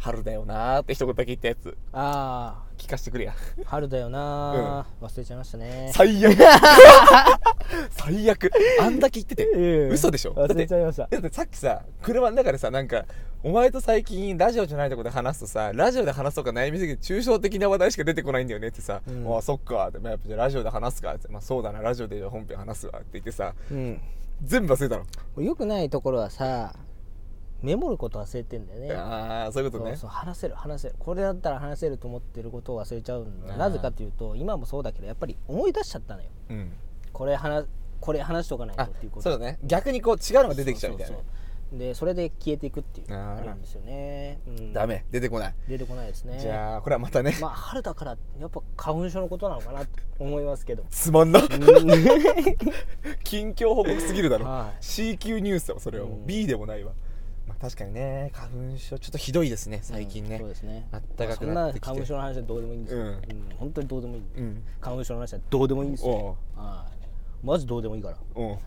春だよな」ーって一言だけ言ったやつ。あ聞かせてくれや。あ春だよな、忘れちゃいましたね。最悪。最悪。あんだけ言っててうん。嘘でしょ？忘れちゃいました。だってさっきさ車の中でさなんかお前と最近ラジオじゃないとこで話すとさラジオで話すとか悩みすぎて抽象的な話題しか出てこないんだよねってさ「うん。ああそっか」って、まあ、やっぱラジオで話すかって「まあ、そうだなラジオで本編話すわ」って言ってさうん。全部忘れたの、よくないところはさメモること忘れてんだよね。ああそういうことね。そう話せる話せる。これだったら話せると思ってることを忘れちゃうんだ。なぜかというと今もそうだけどやっぱり思い出しちゃったのよ。うん。これ話これ話しとかないとあっていうこと。そうだね。逆にこう違うのが出てきちゃうみたいなでそれで消えていくっていうあるんですよね、うん、ダメ。出てこない、出てこないですね。じゃあこれはまたね、まあ春だからやっぱ花粉症のことなのかなと思いますけど。つまんなうん。近況報告すぎるだろ、はい。C 級ニュースだわそれはもう、うん。B でもないわ、まあ、確かにね花粉症ちょっとひどいですね最近ね。そうですね。あったかくまあなってきて。そんな花粉症の話はどうでもいいんですよ、うん。うん。本当にどうでもいいうん。花粉症の話はどうでもいいんですよ。おう。はい。マジどうでもいいから。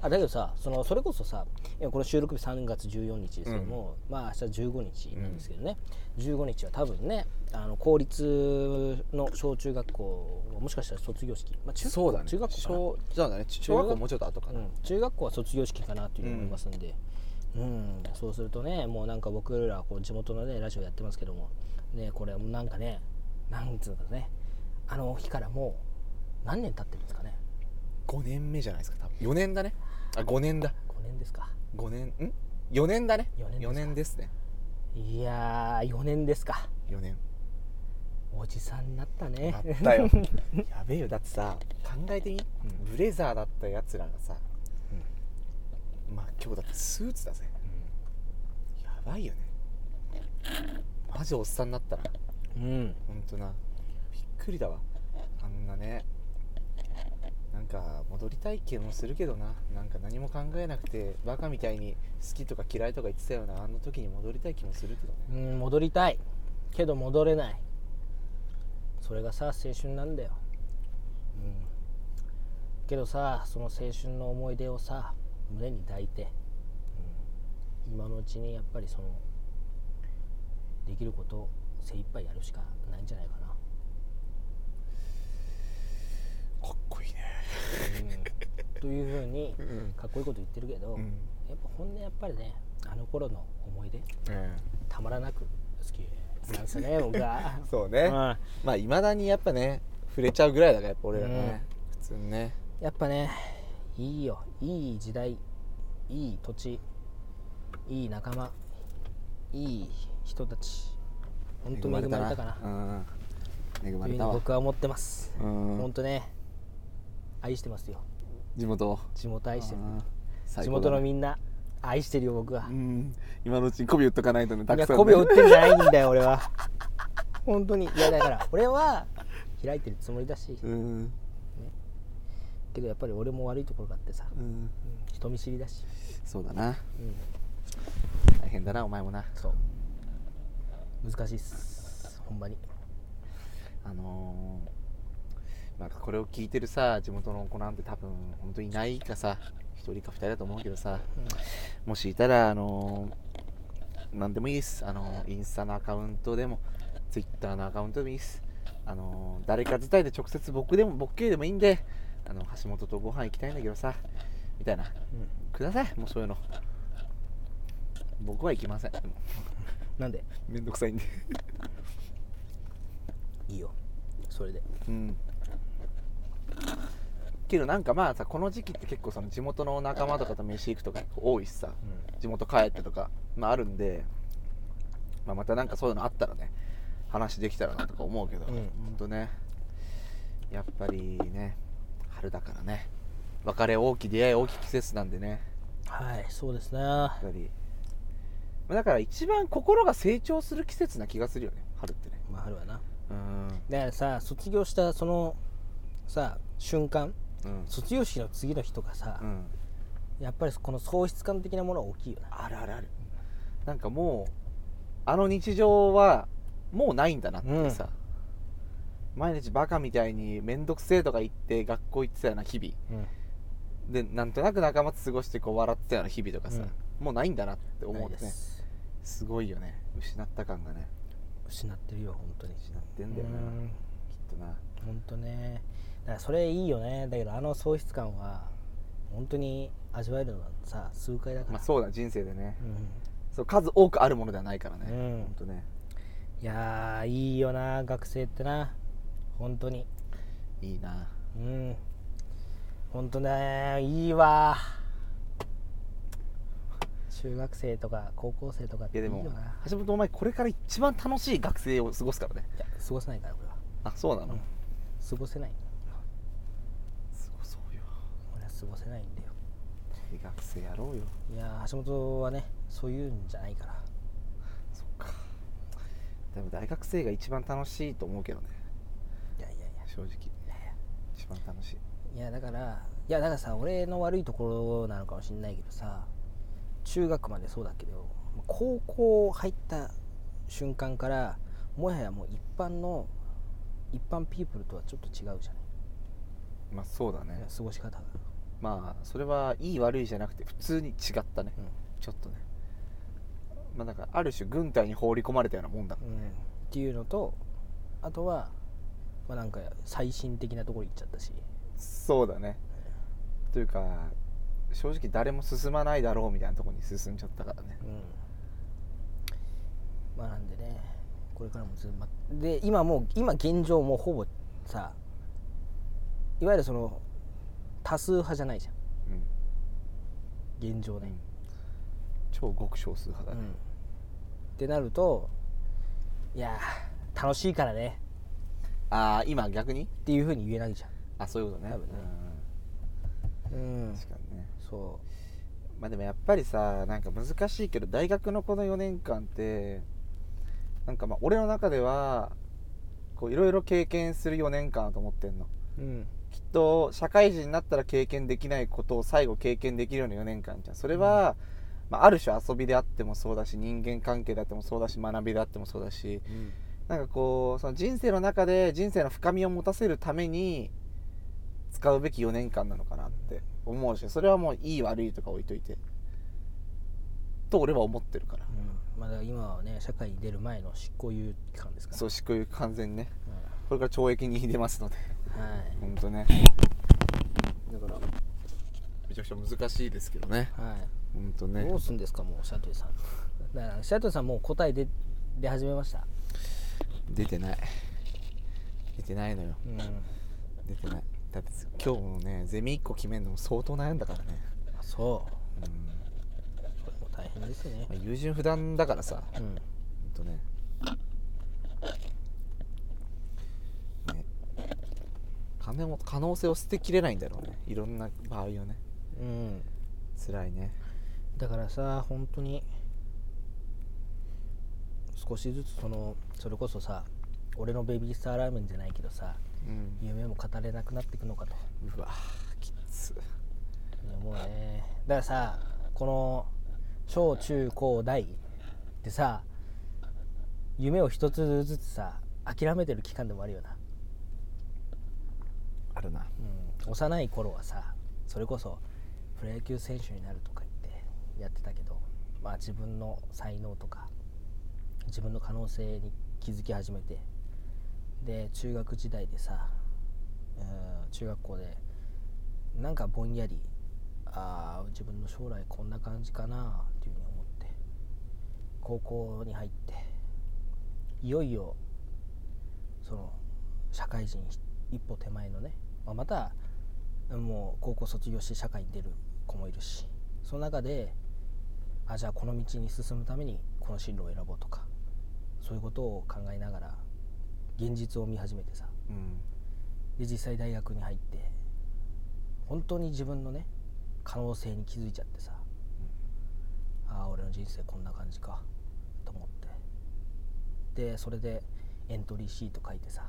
あだけどさそのそれこそさ今この収録日3月14日ですけども、まあ明日15日なんですけどね、15日は多分ねあの公立の小中学校もしかしたら卒業式、まあ、中そうだね。中学校かな。小そうだね。小学校もうちょっと後かな、うん、中学校は卒業式かなというふうに思いますんで、うんそうするとねもうなんか僕らはこう地元のねラジオやってますけどもねこれなんかねなんつうかねあの日からもう何年経ってるんですかね？5年目じゃないですか多分。4年だね。あ5年だ。5年ですか。5年ん？4年だね。4年ですか。4年ですね。いやー4年ですか。4年。おじさんになったね。なったよ。やべえよ。だってさ考えてみ、ブレザーだったやつらがさ、まあ今日だってスーツだぜ、やばいよね。マジおっさんになったなうん。ほんとな。びっくりだわ。あんなねなんか戻りたい気もするけどな。なんか何も考えなくてバカみたいに好きとか嫌いとか言ってたような。あの時に戻りたい気もするけどね。うん戻りたい。けど戻れない。それがさ青春なんだよ、うん、けどさその青春の思い出をさ胸に抱いて、うん、今のうちにやっぱりそのできることを精一杯やるしかないんじゃないかな、かっこいいね。うん、というふうにうん。かっこいいこと言ってるけど、うん。やっぱ本音やっぱりねあの頃の思い出たまらなく好きなんですよね僕は。そうね、うん。まあいまだにやっぱね触れちゃうぐらいだからやっぱ俺らね、普通にね。やっぱねいいよ。いい時代。いい土地。いい仲間。いい人たち。本当に恵まれたかな。うん恵まれたわ。僕は思ってます。うん本当ね愛してますよ。地元地元愛してる。地元のみんな愛してるよ僕は。うん。今のうちに媚び打っとかないとねたくさん、ね、媚びを売ってんじゃないんだよ俺は。本当に。いやだから俺は開いてるつもりだし。うんけどやっぱり俺も悪いところがあってさ、うん。うん人見知りだし、そうだな。うん、大変だなお前もな。そう。難しいっすほんまに。あのー、なんかこれを聞いてるさ地元の子なんて多分本当にいないかさ。一人か二人だと思うけどさ。もしいたらあのー、何でもいいです。あのーインスタのアカウントでもツイッターのアカウントでもいいです。あのー誰か伝えて直接僕でも僕系でもいいんであの橋本とご飯行きたいんだけどさみたいな。くださいもうそういうの。僕は行きませんでも。なんで？めんどくさいんで。いいよ。それで。うん。けどなんかまあさこの時期って結構その地元の仲間とかと飯行くとか多いしさ地元帰ってとか、まあ、あるんで、まあ、またなんかそういうのあったらね話できたらなとか思うけど、うん。ほんとね。やっぱりね春だからね。別れ大きい出会い大きい季節なんでね。はいそうですね。やっぱり。まあだから一番心が成長する季節な気がするよね。春ってね。まあ春はな。うん。だからさ卒業したそのさ瞬間。うん。卒業式の次の日とかさ、うん。やっぱりこの喪失感的なものは大きいよな。あるあるある。なんかもうあの日常はもうないんだなってさ、毎日バカみたいに面倒くせえとか言って学校行ってたような日々。うん。でなんとなく仲間と過ごしてこう笑ってたような日々とかさ、もうないんだなって思うね。です。すごいよね。失った感がね。失ってるよ本当に。失ってんだよな。うん。きっとな。本当ね。だからそれいいよね。だけどあの喪失感は本当に味わえるのはさ数回だから、まあそうだ人生でね。うん。そう数多くあるものではないからね、うん。ほんとね。いやーいいよな学生ってな本当に。いいな。うん。本当ねいいわ。中学生とか高校生とかっいやでもていいよな。橋本お前これから一番楽しい学生を過ごすからね。いや過ごせないから俺は。あそうなの、うん。過ごせない。過ごそうよ。俺は過ごせないんだよ。学生やろうよ。いやー橋本はねそういうんじゃないから。そっか。でも大学生が一番楽しいと思うけどね正直。一番楽しい。いやだからいやだからさ俺の悪いところなのかもしれないけどさ中学までそうだけど高校入った瞬間からもはやもう一般の一般ピープルとはちょっと違うじゃない。まあそうだね。過ごし方が、まあそれはいい悪いじゃなくて普通に違ったね、うん。ちょっとね。まあなんかある種軍隊に放り込まれたようなもんだうん。っていうのとあとは、まあ、なんか最新的なところ行っちゃったし。そうだね。というか正直誰も進まないだろうみたいなところに進んじゃったからね。うん。まあなんでねこれからもずっとまで今もう今現状もうほぼさいわゆるその多数派じゃないじゃうん、ん現状ね、超極少数派だね、うん。ってなるといやー楽しいからねああ今逆に？っていうふうに言えないじゃあそういうことね。多分ね。んううん。ん確かにね。そまあでもやっぱりさなんか難しいけど大学のこの4年間ってなんかまあ俺の中ではこういろいろ経験する4年間だと思ってんの。ううん。きっと社会人になったら経験できないことを最後経験できるような4年間じゃん。それは、まあ、ある種遊びであってもそうだし人間関係であってもそうだし学びであってもそうだしなんかこうその人生の中で人生の深みを持たせるために使うべき4年間なのかなって思うしそれはもういい悪いとか置いといてと俺は思ってるから。うん。まあだ今はね社会に出る前の執行猶予期間ですから。そう執行猶予完全にね。うん。これから懲役に出ますので。はい。本当ね。だから。めちゃくちゃ難しいですけどね。はい。本当ね。どうすんですかもうシャトゥさん。だからシャトゥさんもう答え出出始めました出てない。出てないのよ。うん。出てない。だって今日もねゼミ1個決めるのも相当悩んだからね。そう。うん。それも大変ですね。まあ優柔不断だからさ。うん。ほんとね。ね。可能可能性を捨てきれないんだろうね。いろんな場合をね。うん。辛いね。だからさ本当に少しずつそのそれこそさ俺のベビースターラーメンじゃないけどさうん。夢も語れなくなっていくのかと。うわきつ。もうねだからさこの小中高大ってさ夢を一つずつさ諦めてる期間でもあるよな、あるな。うん、幼い頃はさそれこそプロ野球選手になるとか言ってやってたけどまあ自分の才能とか自分の可能性に気づき始めてで中学時代でさうん中学校でなんかぼんやりああ自分の将来こんな感じかなっていうふうに思って高校に入っていよいよその社会人一歩手前のね、まあ、またもう高校卒業して社会に出る子もいるしその中であじゃあこの道に進むためにこの進路を選ぼうとかそういうことを考えながら現実を見始めてさ。うん。で実際大学に入って本当に自分のね可能性に気づいちゃってさ、ああ俺の人生こんな感じかと思って。でそれでエントリーシート書いてさ。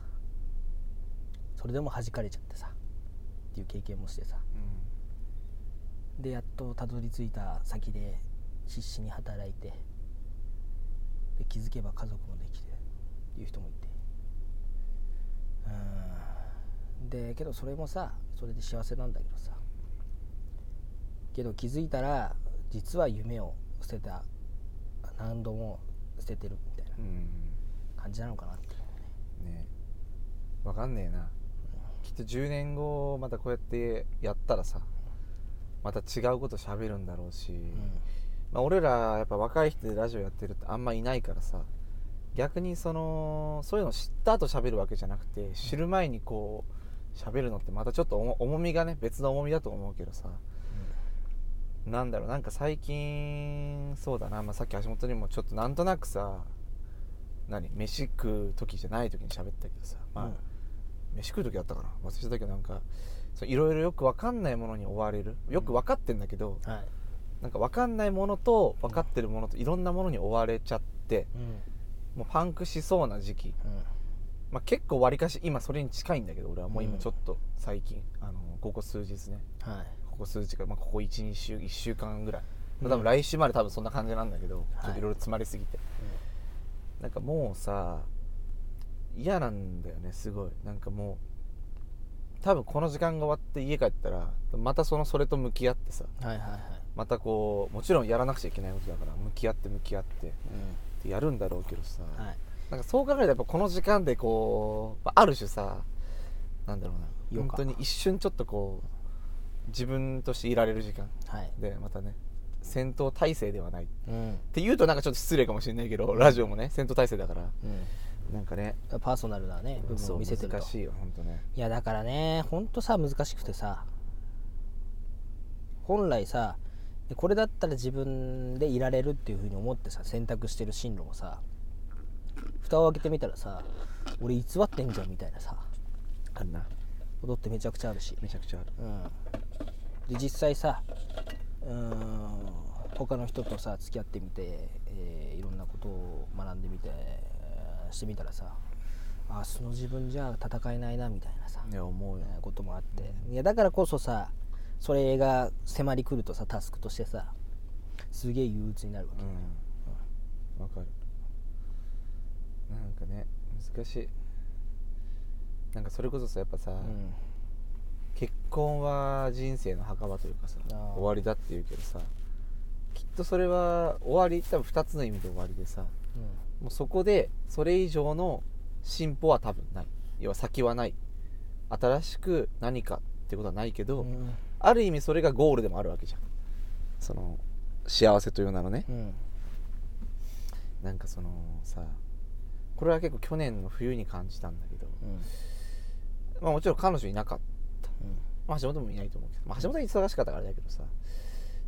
それでも弾かれちゃってさ。っていう経験もしてさ。でやっとたどり着いた先で必死に働いてで気づけば家族もできてっていう人もいて。うん。でけどそれもさそれで幸せなんだけどさ。けど気づいたら実は夢を捨てた何度も捨ててるみたいなうん。感じなのかなってね。わかんねえな。きっと10年後またこうやってやったらさまた違うこと喋るんだろうし、まあ、俺らやっぱ若い人でラジオやってるってあんまいないからさ逆にそのそういうの知った後喋るわけじゃなくて知る前にこう喋るのってまたちょっと重重みがね別の重みだと思うけどさ。なんだろうなんか最近そうだな、まあ、さっき橋本にもちょっとなんとなくさ何飯食う時じゃない時に喋ったけどさ。まあ、うん。飯食う時あったかな。忘れてたけどなんかいろいろよく分かんないものに追われる。よく分かってんだけど、うん。はいなんか分かんないものと分かってるものといろんなものに追われちゃってうん。もうパンクしそうな時期、うん。まあ、結構わりかし今それに近いんだけど俺は。もううん。今ちょっと最近、あのここ数日ね。はい。ここ数日か、まあ、ここ12週1週間ぐらい、うん。多分来週まで多分そんな感じなんだけど、はいちょっとい。ろいろ詰まりすぎて。なんかもうさ嫌なんだよねすごい。なんかもう多分この時間が終わって家帰ったらまたそのそれと向き合ってさはいはいはい。またこうもちろんやらなくちゃいけないことだから向き合って向き合ってってやるんだろうけどさ、うんはい。なんかそう考えるとやっぱこの時間でこうまあある種さなんだろうな本当に一瞬ちょっとこう自分としていられる時間はい。でまたね戦闘態勢ではない。っうん。て言うとなんかちょっと失礼かもしれないけどラジオもね戦闘態勢だから。うんなんかね。パーソナルなね部分を見せてると。難しいよ本当ね。いやだからねほんとさ難しくてさ。本来さこれだったら自分でいられるっていうふうに思ってさ選択してる進路もさ蓋を開けてみたらさ俺偽ってんじゃんみたいなさ。あるな。ことってめちゃくちゃあるし、めちゃくちゃある。うん、で実際さうーん他の人とさ付き合ってみて、えーいろんなことを学んでみてえーしてみたらさあその自分じゃ戦えないなみたいなさ、ね思うよ。えーこともあって。いやだからこそさそれが迫り来るとさタスクとしてさすげえ憂鬱になるわけ、うん。わかる。なんかね難しい。なんかそれこそさやっぱさ、うん。結婚は人生の墓場というかさ終わりだって言うけどさきっとそれは終わり多分2つの意味で終わりでさもうそこでそれ以上の進歩は多分ない。要は先はない。新しく何かってことはないけど、うん。うんある意味それがゴールでもあるわけじゃん。その幸せという名のね。うん。なんかそのさこれは結構去年の冬に感じたんだけど、うん。まあ、もちろん彼女いなかった、うん。まあ、橋本もいないと思うけど、まあ、橋本は忙しかったからあれだけどさ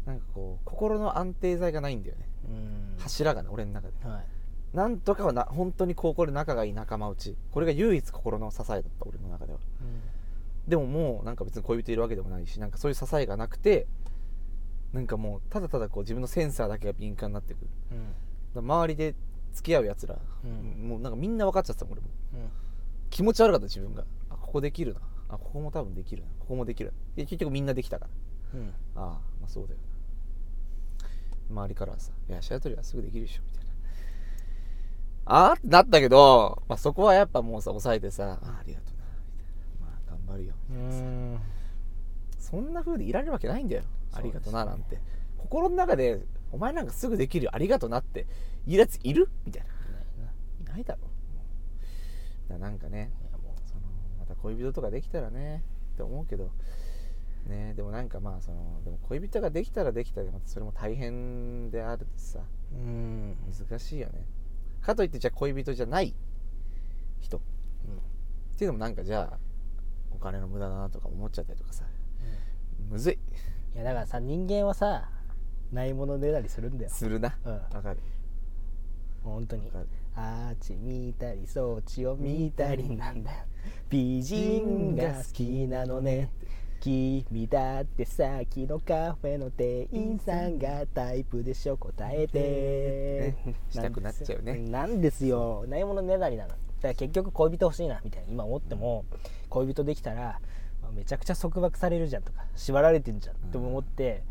なんかこう心の安定剤がないんだよね。うん。柱がね俺の中で。はいなんとかはな本当に高校で仲がいい仲間内。これが唯一心の支えだった俺の中では。でももうなんか別に恋人いるわけでもないしなんかそういう支えがなくてなんかもうただただこう自分のセンサーだけが敏感になってくる。うん。周りで付き合うやつら、うん。もうなんかみんな分かっちゃってた俺も。うん。気持ち悪かった自分が。あここできるな。あここも多分できるな。ここもできる。で結局みんなできたから。うん。ああまあそうだよな。周りからはさ「いや白鳥はすぐできるでしょ」みたいなああってなったけど、まあ、そこはやっぱもうさ抑えてさ「あありがとうな」みたいな「まあ頑張るよ」うみたいなさん。そんな風でいられるわけないんだよ。ありがとうななんて、心の中で「お前なんかすぐできるよ。ありがとうな」って。言うやついる？みたいな。いないだろ。もなんかねそのまた恋人とかできたらねって思うけど。ねでもなんかまあそのでも恋人ができたらできたでまたそれも大変であるしさ。ううん。難しいよねかといってじゃあ恋人じゃない人。っていうのもなんかじゃあお金の無駄だなとか思っちゃったりとかさ。むずい。いやだからさ人間はさないものねだりするんだよ。するな。うん。わかる。本当に。わかる。あっち見たりそっちを見たりなんだよ。美人が好きなのね君だってさっきのカフェの店員さんがタイプでしょ答えて、ね。したくなっちゃうね。なんですよ。ないものねだりなの。だから結局恋人欲しいなみたいな今思っても恋人できたらまあめちゃくちゃ束縛されるじゃんとか縛られてんじゃんって思って、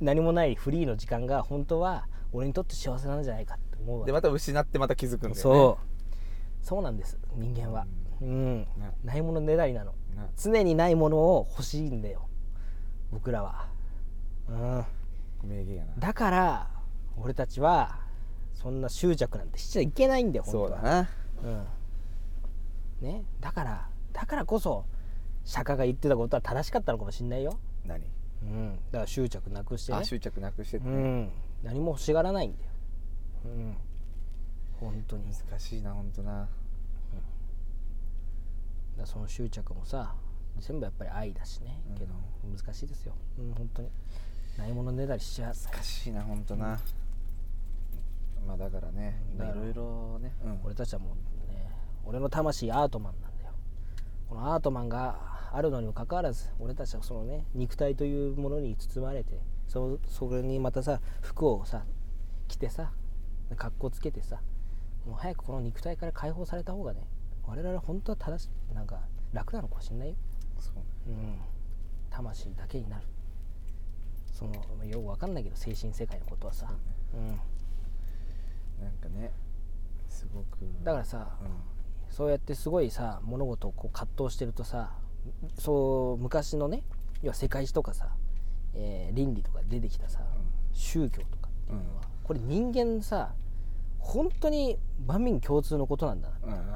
何もないフリーの時間が本当は俺にとって幸せなんじゃないかって思うでまた失ってまた気づくんだよね。そう。そうなんです人間は。うん、ねないものねだりなの。な。常にないものを欲しいんだよ。僕らは。うん。名言やな。だから俺たちはそんな執着なんてしちゃいけないんだよ本当は。そうだな。うん。ね。だからだからこそ釈迦が言ってたことは正しかったのかもしんないよ。何？うん。だから執着なくしてね。あ執着なくしてねうん。何も欲しがらないんだよ。うん。本当に。難しいなほんとなだその執着もさ全部やっぱり愛だしね。うん。けど難しいですよ。うん本当に。ないものねだりしちゃう。難しいなほんとなまあだからねいろいろね。うん。俺たちはもうね俺の魂アートマンなんだよ。このアートマンがあるのにもかかわらず俺たちはそのね肉体というものに包まれてそそれにまたさ服をさ着てさ格好つけてさもう早くこの肉体から解放された方がね我々は本当は正しなんか楽なのかもしれないよ。そうね。うん、魂だけになる。そのまあよくわかんないけど精神世界のことはさ、うん、なんかねすごくだからさ、うん。そうやってすごいさ物事をこう葛藤してるとさそう昔のね要は世界史とかさ、えー倫理とか出てきたさ、宗教とかっていうのは、これ人間さ本当に万民共通のことなんだな、うんうん。思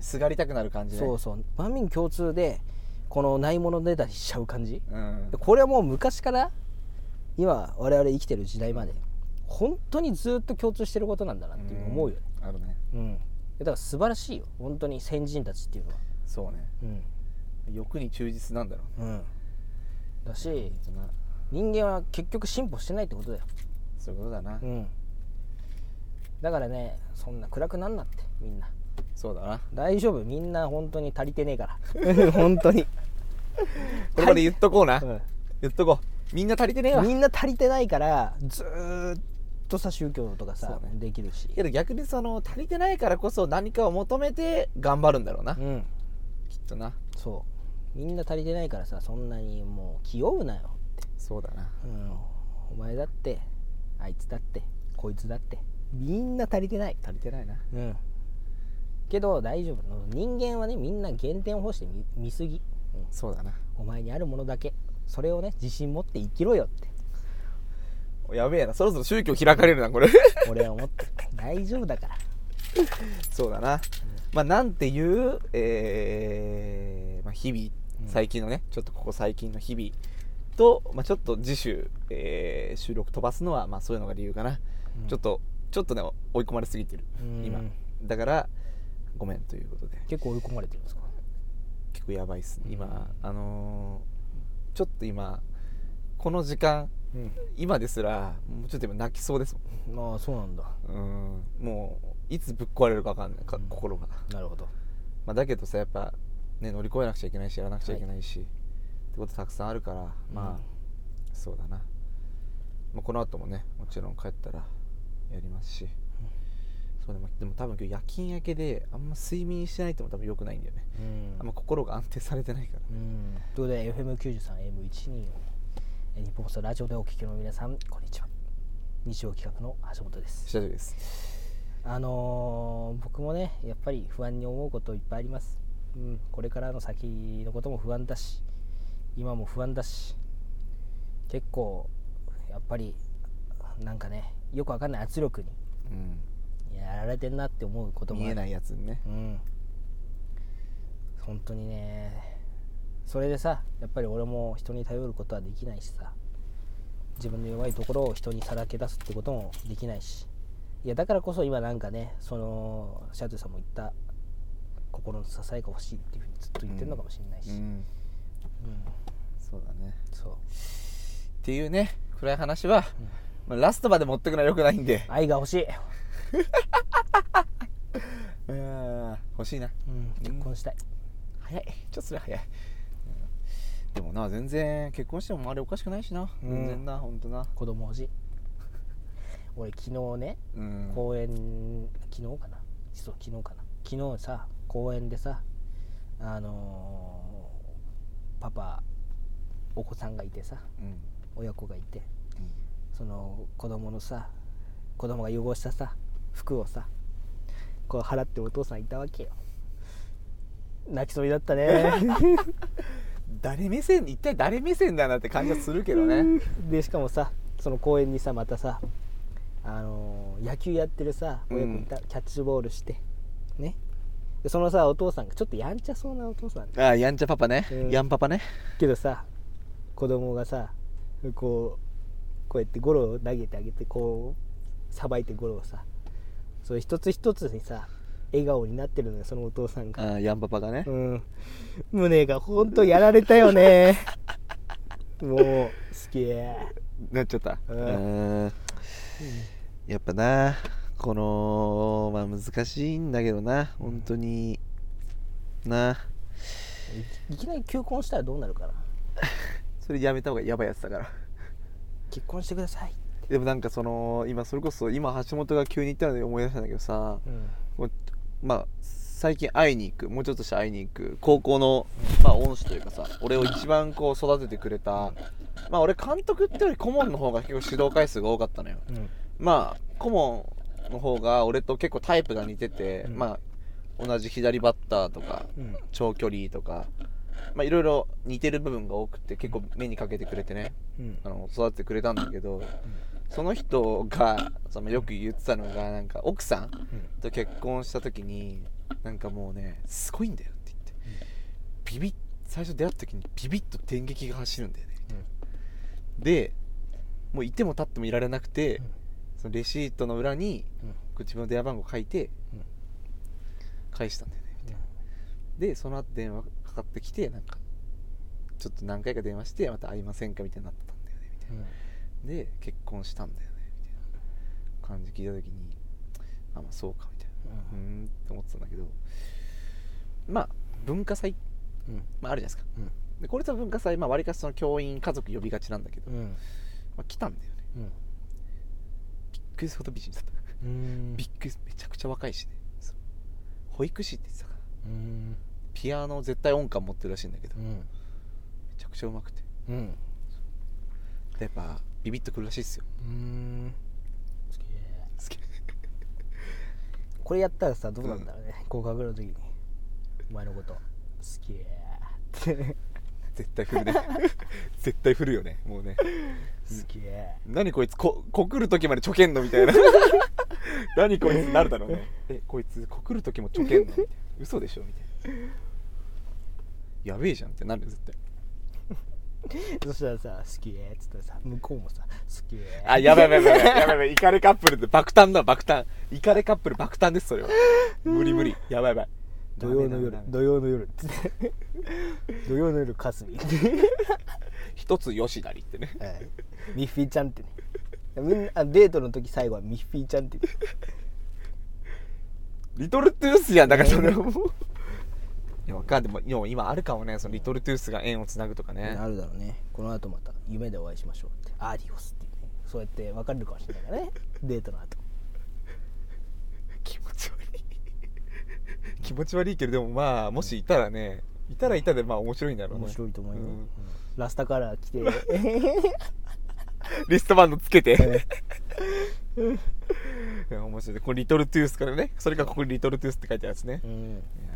すがりたくなる感じね。そうそう。万民共通でこのないものねだりしちゃう感じ、うん。でこれはもう昔から今我々生きてる時代まで本当にずっと共通してることなんだなっていう思うよね、あるね。うん。だから素晴らしいよ。本当に先人たちっていうのは。そうね。うん。欲に忠実なんだろうね。うん。だし人間は結局進歩してないってことだよ。そういうことだな。うん。だからねそんな暗くなんなってみんなそうだな。大丈夫。みんな本当に足りてねえから。本当に、これまで言っとこうな。うん。言っとこう。みんな足りてねえわ。みんな足りてないからずーっとさ宗教とかさ、そうね。できるし。けど逆にその足りてないからこそ何かを求めて頑張るんだろうな、うん。きっとな。そう。みんな足りてないからさそんなにもう気負うなよって、そうだな。うん、お前だってあいつだってこいつだって。みんな足りてない。足りてないな。うんけど大丈夫。人間はねみんな減点を欲して見見すぎ、うん。そうだな。お前にあるものだけ。それをね自信持って生きろよって。やべえな。そろそろ宗教開かれるなこれ。俺は思ってる。大丈夫だから。そうだな、まあなんていう、えーまあ、日々うん。最近のね、ちょっとここ最近の日々と、まあ、ちょっと次週、えー収録飛ばすのは、まあ、そういうのが理由かな、うん。ちょっとちょっとね追い込まれすぎてる。うん。今。だからごめんということで。結構追い込まれてるんですか？結構やばいっすね。今、うん。あのーちょっと今この時間うん。今ですらもうちょっと今泣きそうですもん。ああそうなんだ。うん。もういつぶっ壊れるか分かんないかうん。心が、なるほど。まあ、だけどさやっぱね乗り越えなくちゃいけないしやらなくちゃいけないし、ってことたくさんあるからまあ、そうだな、まあ、この後もねもちろん帰ったらやりますし、そうでもでも多分今日夜勤明けであんま睡眠してないっても多分良くないんだよね、うん。あんま心が安定されてないから。うん。ということで FM93M12 をえー日本放送ラジオでお聞きの皆さんこんにちは。日曜企画の橋本です。下地です。あのー僕もねやっぱり不安に思うこといっぱいあります、うん、これからの先のことも不安だし今も不安だし結構やっぱりなんかねよくわかんない圧力にうんやられてんなって思うことも見えないやつにね。うん、本当にね。それでさやっぱり俺も人に頼ることはできないしさ。自分の弱いところを人にさらけ出すってこともできないし。いやだからこそ今なんかねそのシャトゥさんも言った。心の支えが欲しいっていうふうにずっと言ってるのかもしれないし、うん。うん。そうだね。そう。っていうね暗い話は、まあ、ラストまで持ってくのはよくないんで。愛が欲しい、うん欲しいな。うん、結婚したい、早い。ちょっとそれ早い、うん。でもな全然結婚しても周りおかしくないしな、うん。全然なほんとな。子供欲しい。俺昨日ねうん。公園昨日かな？そう昨日かな？昨日さ公園でさあのーパパお子さんがいてさうん。親子がいて。うんその子供のさ子供が汚したさ服をさこう払ってお父さんいたわけよ。泣きそうになったね。誰目線一体誰目線だなって感じはするけどね。でしかもさその公園にさまたさあのー野球やってるさ親子いた、キャッチボールしてね。でそのさお父さんがちょっとやんちゃそうなお父さん。ああやんちゃパパね、うん。やんパパね。けどさ子供がさこうこうやってゴロを投げてあげてこうさばいてゴロをさそう一つ一つにさ笑顔になってるのよそのお父さんが。ああやんパパがね。うん。胸がほんとやられたよね。もう好きなっちゃった。うん。うんやっぱなこのまあ難しいんだけどな本当にな。いいきなり求婚したらどうなるかな。それやめた方がやばいやつだから結婚してください、でもなんかその今それこそ今橋本が急に言ったので思い出したんだけどさうん。まあ最近会いに行く。もうちょっとして会いに行く。高校の、まあ、恩師というかさ俺を一番こう育ててくれたまあ俺監督ってより顧問の方が結構指導回数が多かったのよ。うん。まあ顧問の方が俺と結構タイプが似てて、うん。まあ同じ左バッターとかうん。長距離とかまあいろいろ似てる部分が多くて結構目にかけてくれてね。うん。あの育ててくれたんだけどその人がそのよく言ってたのがなんか奥さんと結婚した時になんかもうねすごいんだよって言って。ビビッ最初出会った時にビビッと電撃が走るんだよね。でもういても立ってもいられなくて、うん。そのレシートの裏にうん。自分の電話番号書いてうん。返したんだよねみたいな。でその後電話かかってきてなんかちょっと何回か電話してまた会いませんかみたいになったんだよねみたいな。うん。で結婚したんだよねみたいな感じ聞いた時にあまあそうかみたいな。うーんって思ってたんだけどまあ文化祭、うん。まあ、あるじゃないですか。うん。でこれと文化祭まあわりかしその教員家族呼びがちなんだけど、まうん。あ、来たんだよね。うん。びっくりするほど美人だった。うん。びっくりすめちゃくちゃ若いしね。保育士って言ってたから。うんピアノ絶対音感持ってるらしいんだけど。めうん。ちゃくちゃうまくて。うん。でやっぱビビッとくるらしいっすよ。うん。すげえ。好きこれやったらさどうなんだろうね。合格の時にお前のこと。好きって。絶対振るね。絶対振るよね。もうね。好き何こいつこ告る時までちょけんのみたいな。何こいつなるだろうね。えこいつ告る時もちょけんのみたいな。嘘でしょみたいなやべえじゃんってなるよ絶対。そしたらさ好きっつったらさ向こうもさ好きあやばいやばいやばいやばいやばいイカレカップルって爆誕だ爆誕。イカレカップル爆誕ですそれは。無理無理。やばいやばい。土曜の夜土曜の夜っつって。土曜の夜かすみ一つよしなりってね。はい。ミッフィーちゃんってね。みんなあデートの時最後はミッフィーちゃんって。リトルトゥースやんだからそれはもういやわかんでも今あるかもね。そのリトルトゥースが縁をつなぐとかね。あるだろうね。この後また夢でお会いしましょうって。アーディオスっていうね。そうやって別れるかもしれないからね。デートの後。気持ち悪い。気持ち悪いけどでもまあもしいたらねいたらいたでまあ面白いんだろうね。面白いと思うよ、ん。うん。ラスタカラー着て。リストバンドつけて。面白い。ねこれリトルトゥースからね。それがここにリトルトゥースって書いてあるやつね。うん。いや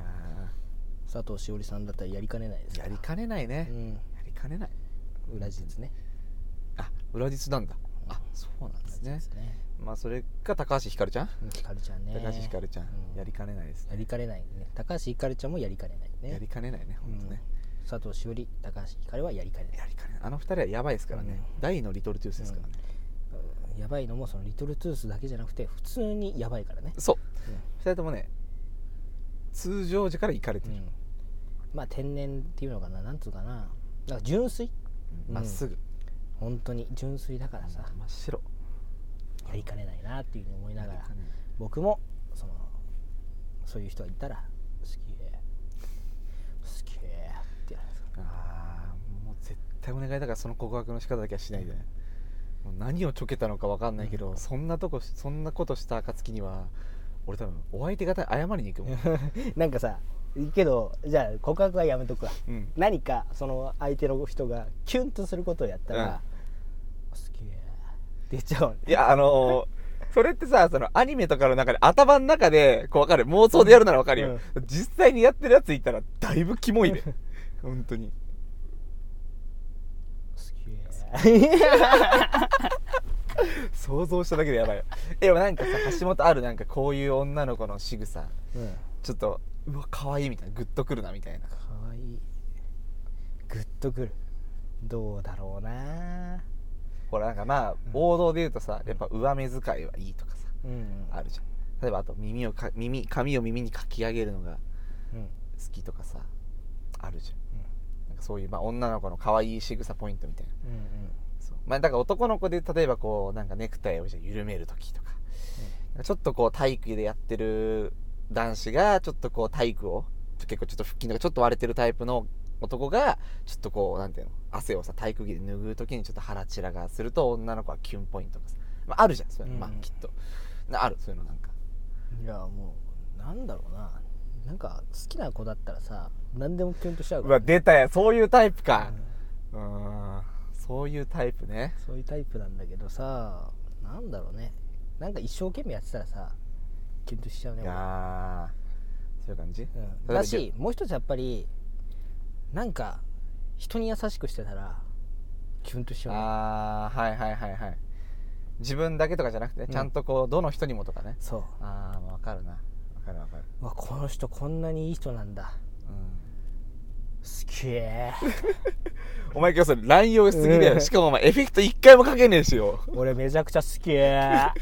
佐藤しおりさんだったらやりかねないですやりかねないね、うん。やりかねない。裏実ね。あ裏実なんだ。あそうなんですね。ね。まあそれが高橋ひかるちゃん、うんひかるちゃんね。高橋ひかるちゃん、うん。やりかねないですね。やりかねないね。高橋ひかるちゃんもやりかねないね。やりかねないね本当ね、佐藤栞里高橋ひかるはやりかねない。やりかねないあの二人はやばいですからね、大のリトルトゥースですからね、やばいのもそのリトルトゥースだけじゃなくて普通にやばいからね、そう。うん。二人ともね通常時から行かれてる。うんまあ天然っていうのかななんつうかな。だから純粋？うん。ま、っすぐ。本当に純粋だからさ。真っ白。やりかねないなっていうふうに思いながら。僕もそのそういう人がいたら好き好きってやるんですかあーもう絶対お願いだからその告白の仕方だけはしないでね。もう何をちょけたのか分かんないけど、そんなとこしそんなことした暁には俺多分お相手方に謝りに行くもん、なんかさけどじゃあ告白はやめとくわ。うん、何かその相手の人がキュンとすることをやったら、うん。好きって言っちゃういやあのー それってさそのアニメとかの中で頭の中でこう分かる。妄想でやるなら分かるよ、実際にやってるやついたらだいぶキモいで 本当に。好き想像しただけでやばい。よえでもなんかさ橋本あるなんかこういう女の子の仕草。うん。ちょっとうわ可愛いみたいなグッとくるなみたいな。かわい。いグッとくる。どうだろうな。ほらなんかまあ王道で言うとさやっぱ上目遣いはいいとかさうんあるじゃん。例えばあと耳をか耳髪を耳にかき上げるのがうん。好きとかさあるじゃん。なんかそういう、まあ、女の子の可愛い仕草ポイントみたいな。うんうん。そう。まあだから男の子で例えばこうなんかネクタイをじゃあ緩める時とかちょっとこう体育でやってる男子がちょっとこう体育を結構ちょっと腹筋とかちょっと割れてるタイプの男がちょっとこうなんていうの汗をさ体育着で拭う時にちょっと腹チラがすると女の子はキュンポイントがさ、まあ、あるじゃんそういうの、まあうん。きっと。なあるそういうのなんか。いやもうなんだろうな。なんか好きな子だったらさ何でもキュンとしちゃうから。うわ出たやそういうタイプか。うーん。そういうタイプね。そういうタイプなんだけどさなんだろうね。なんか一生懸命やってたらさキュンとしちゃうねいやーそういう感じ、俺。うん、だしもう一つやっぱりなんか人に優しくしてたらキュンとしちゃうね。ああはいはいはいはい。自分だけとかじゃなくて、ん。ちゃんとこうどの人にもとかね。そう。ああ分かるな。分かる分かる。うわこの人こんなにいい人なんだ。うん。好きーお前今日それ乱用しすぎだよ、うん。しかもお前エフェクト一回もかけねえしよ。俺めちゃくちゃ好きー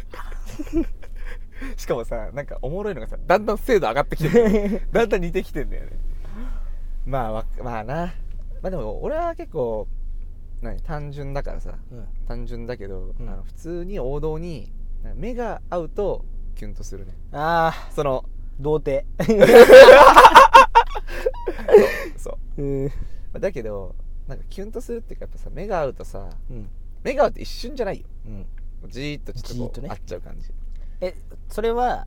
しかもさなんかおもろいのがさだんだん精度上がってきてる だんだん似てきてんだよね。まあわまあな。まあでも俺は結構何単純だからさ。うん。単純だけど、うん。あの普通に王道に目が合うとキュンとするね。ああその童貞。そうう。ん。まあだけどなんかキュンとするっていうかやっぱさ目が合うとさうん。目が合うって一瞬じゃないよ。うん。じーっとちょっとこう合っちゃう感じえそれは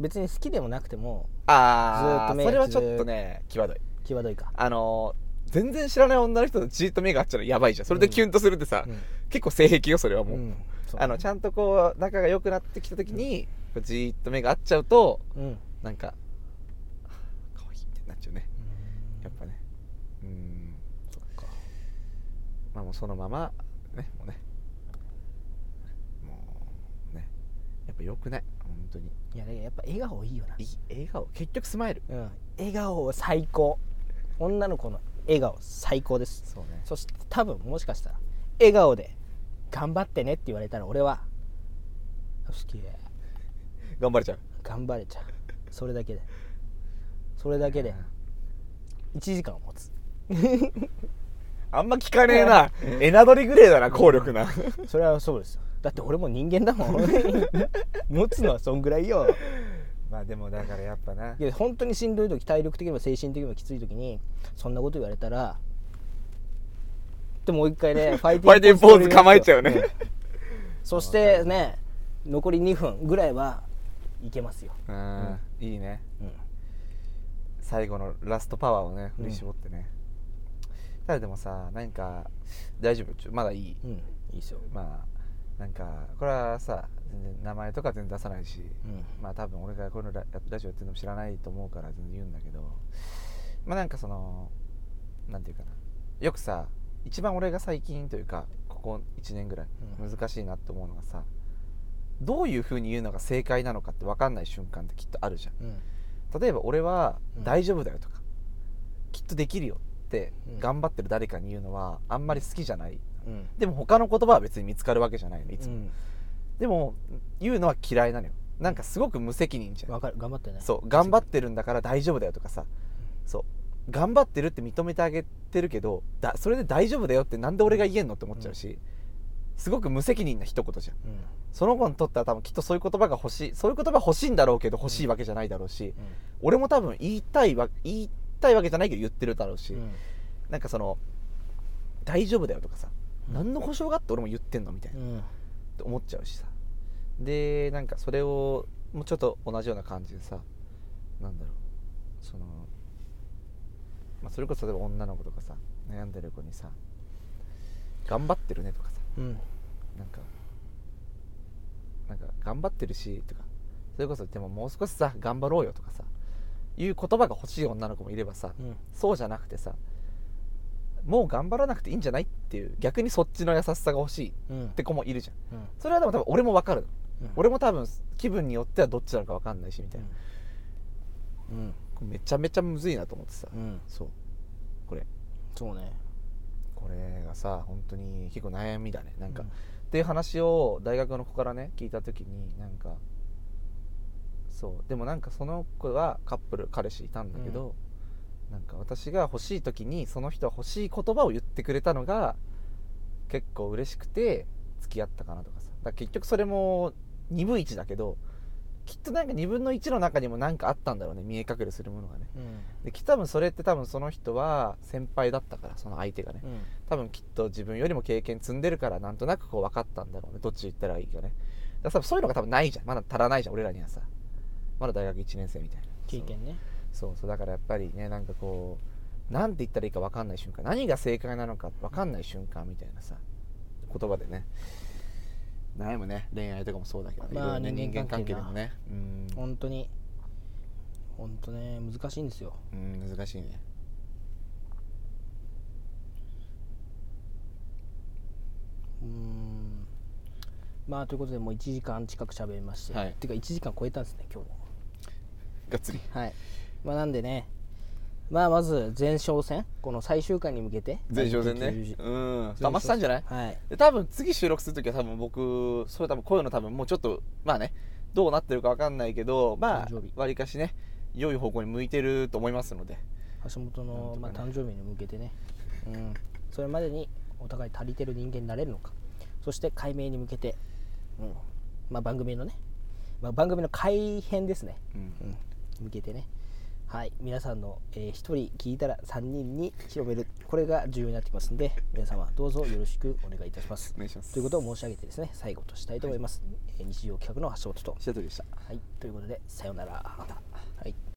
別に好きでもなくてもああずーっと目それはちょっとね際どい。際どいか。あのー全然知らない女の人とじーっと目が合っちゃうのやばいじゃん。それでキュンとするってさ、うん。結構性癖よそれはもう、うん。そう。あのちゃんとこう仲が良くなってきた時に、こうじーっと目が合っちゃうとうん。なんか可愛いってなっちゃうね。やっぱね。うん。そっか。まあもうそのままねもうねもうねやっぱ良くない？本当に。いやだけどやっぱ笑顔いいよな。いい笑顔。結局スマイル。うん。笑顔最高。女の子の笑顔最高です。そうね。そして多分もしかしたら笑顔で頑張ってねって言われたら俺は好き頑張れちゃう。頑張れちゃう。それだけで。それだけで。1時間を持つ。あんま聞かねえな。エナドリグレーだな効力な。それはそうですよだって俺も人間だもん。持つのはそんぐらいよ。まあでもだからやっぱな。いや本当にしんどい時体力的にも精神的にもきつい時にそんなこと言われたらでもう一回ね ファイティングポーズ構えちゃうね。んそしてね残り2分ぐらいはいけますよ、うん。いいね。うん、最後のラストパワーをねうん。振り絞ってね、ただでもさなんか大丈夫？ちょまだいい、うん、いいですよ、まあなんかこれはさ全然名前とか全然出さないし、うん。まあ多分俺がこのララジオやってるのも知らないと思うから全然言うんだけどまあなんかそのなんていうかな。よくさ一番俺が最近というかここ1年ぐらいうん。難しいなって思うのがさ、どういうふうに言うのが正解なのかって分かんない瞬間ってきっとあるじゃん。うん。例えば俺はうん。大丈夫だよとか、きっとできるよってうん。頑張ってる誰かに言うのはあんまり好きじゃないうん。でも他の言葉は別に見つかるわけじゃないのいつも、うん。でも言うのは嫌いなのよ。なんかすごく無責任じゃん。わかる。頑張ってね。そう。頑張ってるんだから大丈夫だよとかさ。そう。頑張ってるって認めてあげてるけどだそれで大丈夫だよってなんで俺が言えんのって思っちゃうし、すごく無責任な一言じゃん。うん。その子にとっては多分きっとそういう言葉が欲しいそういう言葉欲しいんだろうけど欲しいわけじゃないだろうし、俺も多分言いたいわ言いたいわけじゃないけど言ってるだろうし、うん。なんかその大丈夫だよとかさ、うん何の保証があって俺も言ってんの？みたいな、っうん。て思っちゃうしさ。でなんかそれをもうちょっと同じような感じでさなんだろう。その、まあ、それこそ例えば女の子とかさ悩んでる子にさ頑張ってるねとかさ。うん。なんかなんか頑張ってるしとか。それこそでももう少しさ頑張ろうよとかさいう言葉が欲しい女の子もいればさうん。そうじゃなくてさもう頑張らなくていいんじゃないっていう逆にそっちの優しさが欲しいっうん。て子もいるじゃん。うん。それはでも多分俺も分かる。のうん。俺も多分気分によってはどっちなのか分かんないしみたいな。うん。めちゃめちゃむずいなと思ってさ。うん。そう。これ。そうね。これがさ本当に結構悩みだね。なんか、うん。っていう話を大学の子からね聞いた時になんかそう。でもなんかその子はカップル彼氏いたんだけど、なんか私が欲しい時にその人は欲しい言葉を言ってくれたのが結構嬉しくて付き合ったかなとかさ。だから結局それも2分1だけどきっとなんか2分の1の中にも何かあったんだろうね。見え隠れするものがね。うん。できっと多分それって多分その人は先輩だったからその相手がね。うん。多分きっと自分よりも経験積んでるからなんとなくこう分かったんだろうね。どっち言ったらいいかね。だからそういうのが多分ないじゃん。まだ足らないじゃん俺らにはさ。まだ大学1年生みたいな。経験ねそうそうだからやっぱりねなんかこうなんて言ったらいいか分かんない瞬間何が正解なのか分かんない瞬間みたいなさ言葉でね。悩むね恋愛とかもそうだけどね,、まあね人人間間関関係でもね。うん。本当に本当ね難しいんですよ。うん難しいね。うーん。まあということでもう1時間近く喋りまして、はい。てか1時間超えたんですね今日も。がっつり。はいまあなんでねまあまず前哨戦この最終回に向けて。前哨戦前ねうん。溜まってたんじゃない？はい。で多分次収録するときは多分僕それ多分こういうの多分もうちょっとまあねどうなってるか分かんないけどまあわりかしね良い方向に向いてると思いますので。橋本の、まあ、誕生日に向けてね、うん、それまでにお互い足りてる人間になれるのか。そして解明に向けて、うん。まあ、番組のね、まあ、番組の改編ですね、うん。うん、向けてねはい皆さんの、え1人聞いたら3人に広める。これが重要になってきますので皆様どうぞよろしくお願いいたします。お願いします。ということを申し上げてですね最後としたいと思います、えー日常企画の橋本と。白鳥でした。はいということでさようなら。はい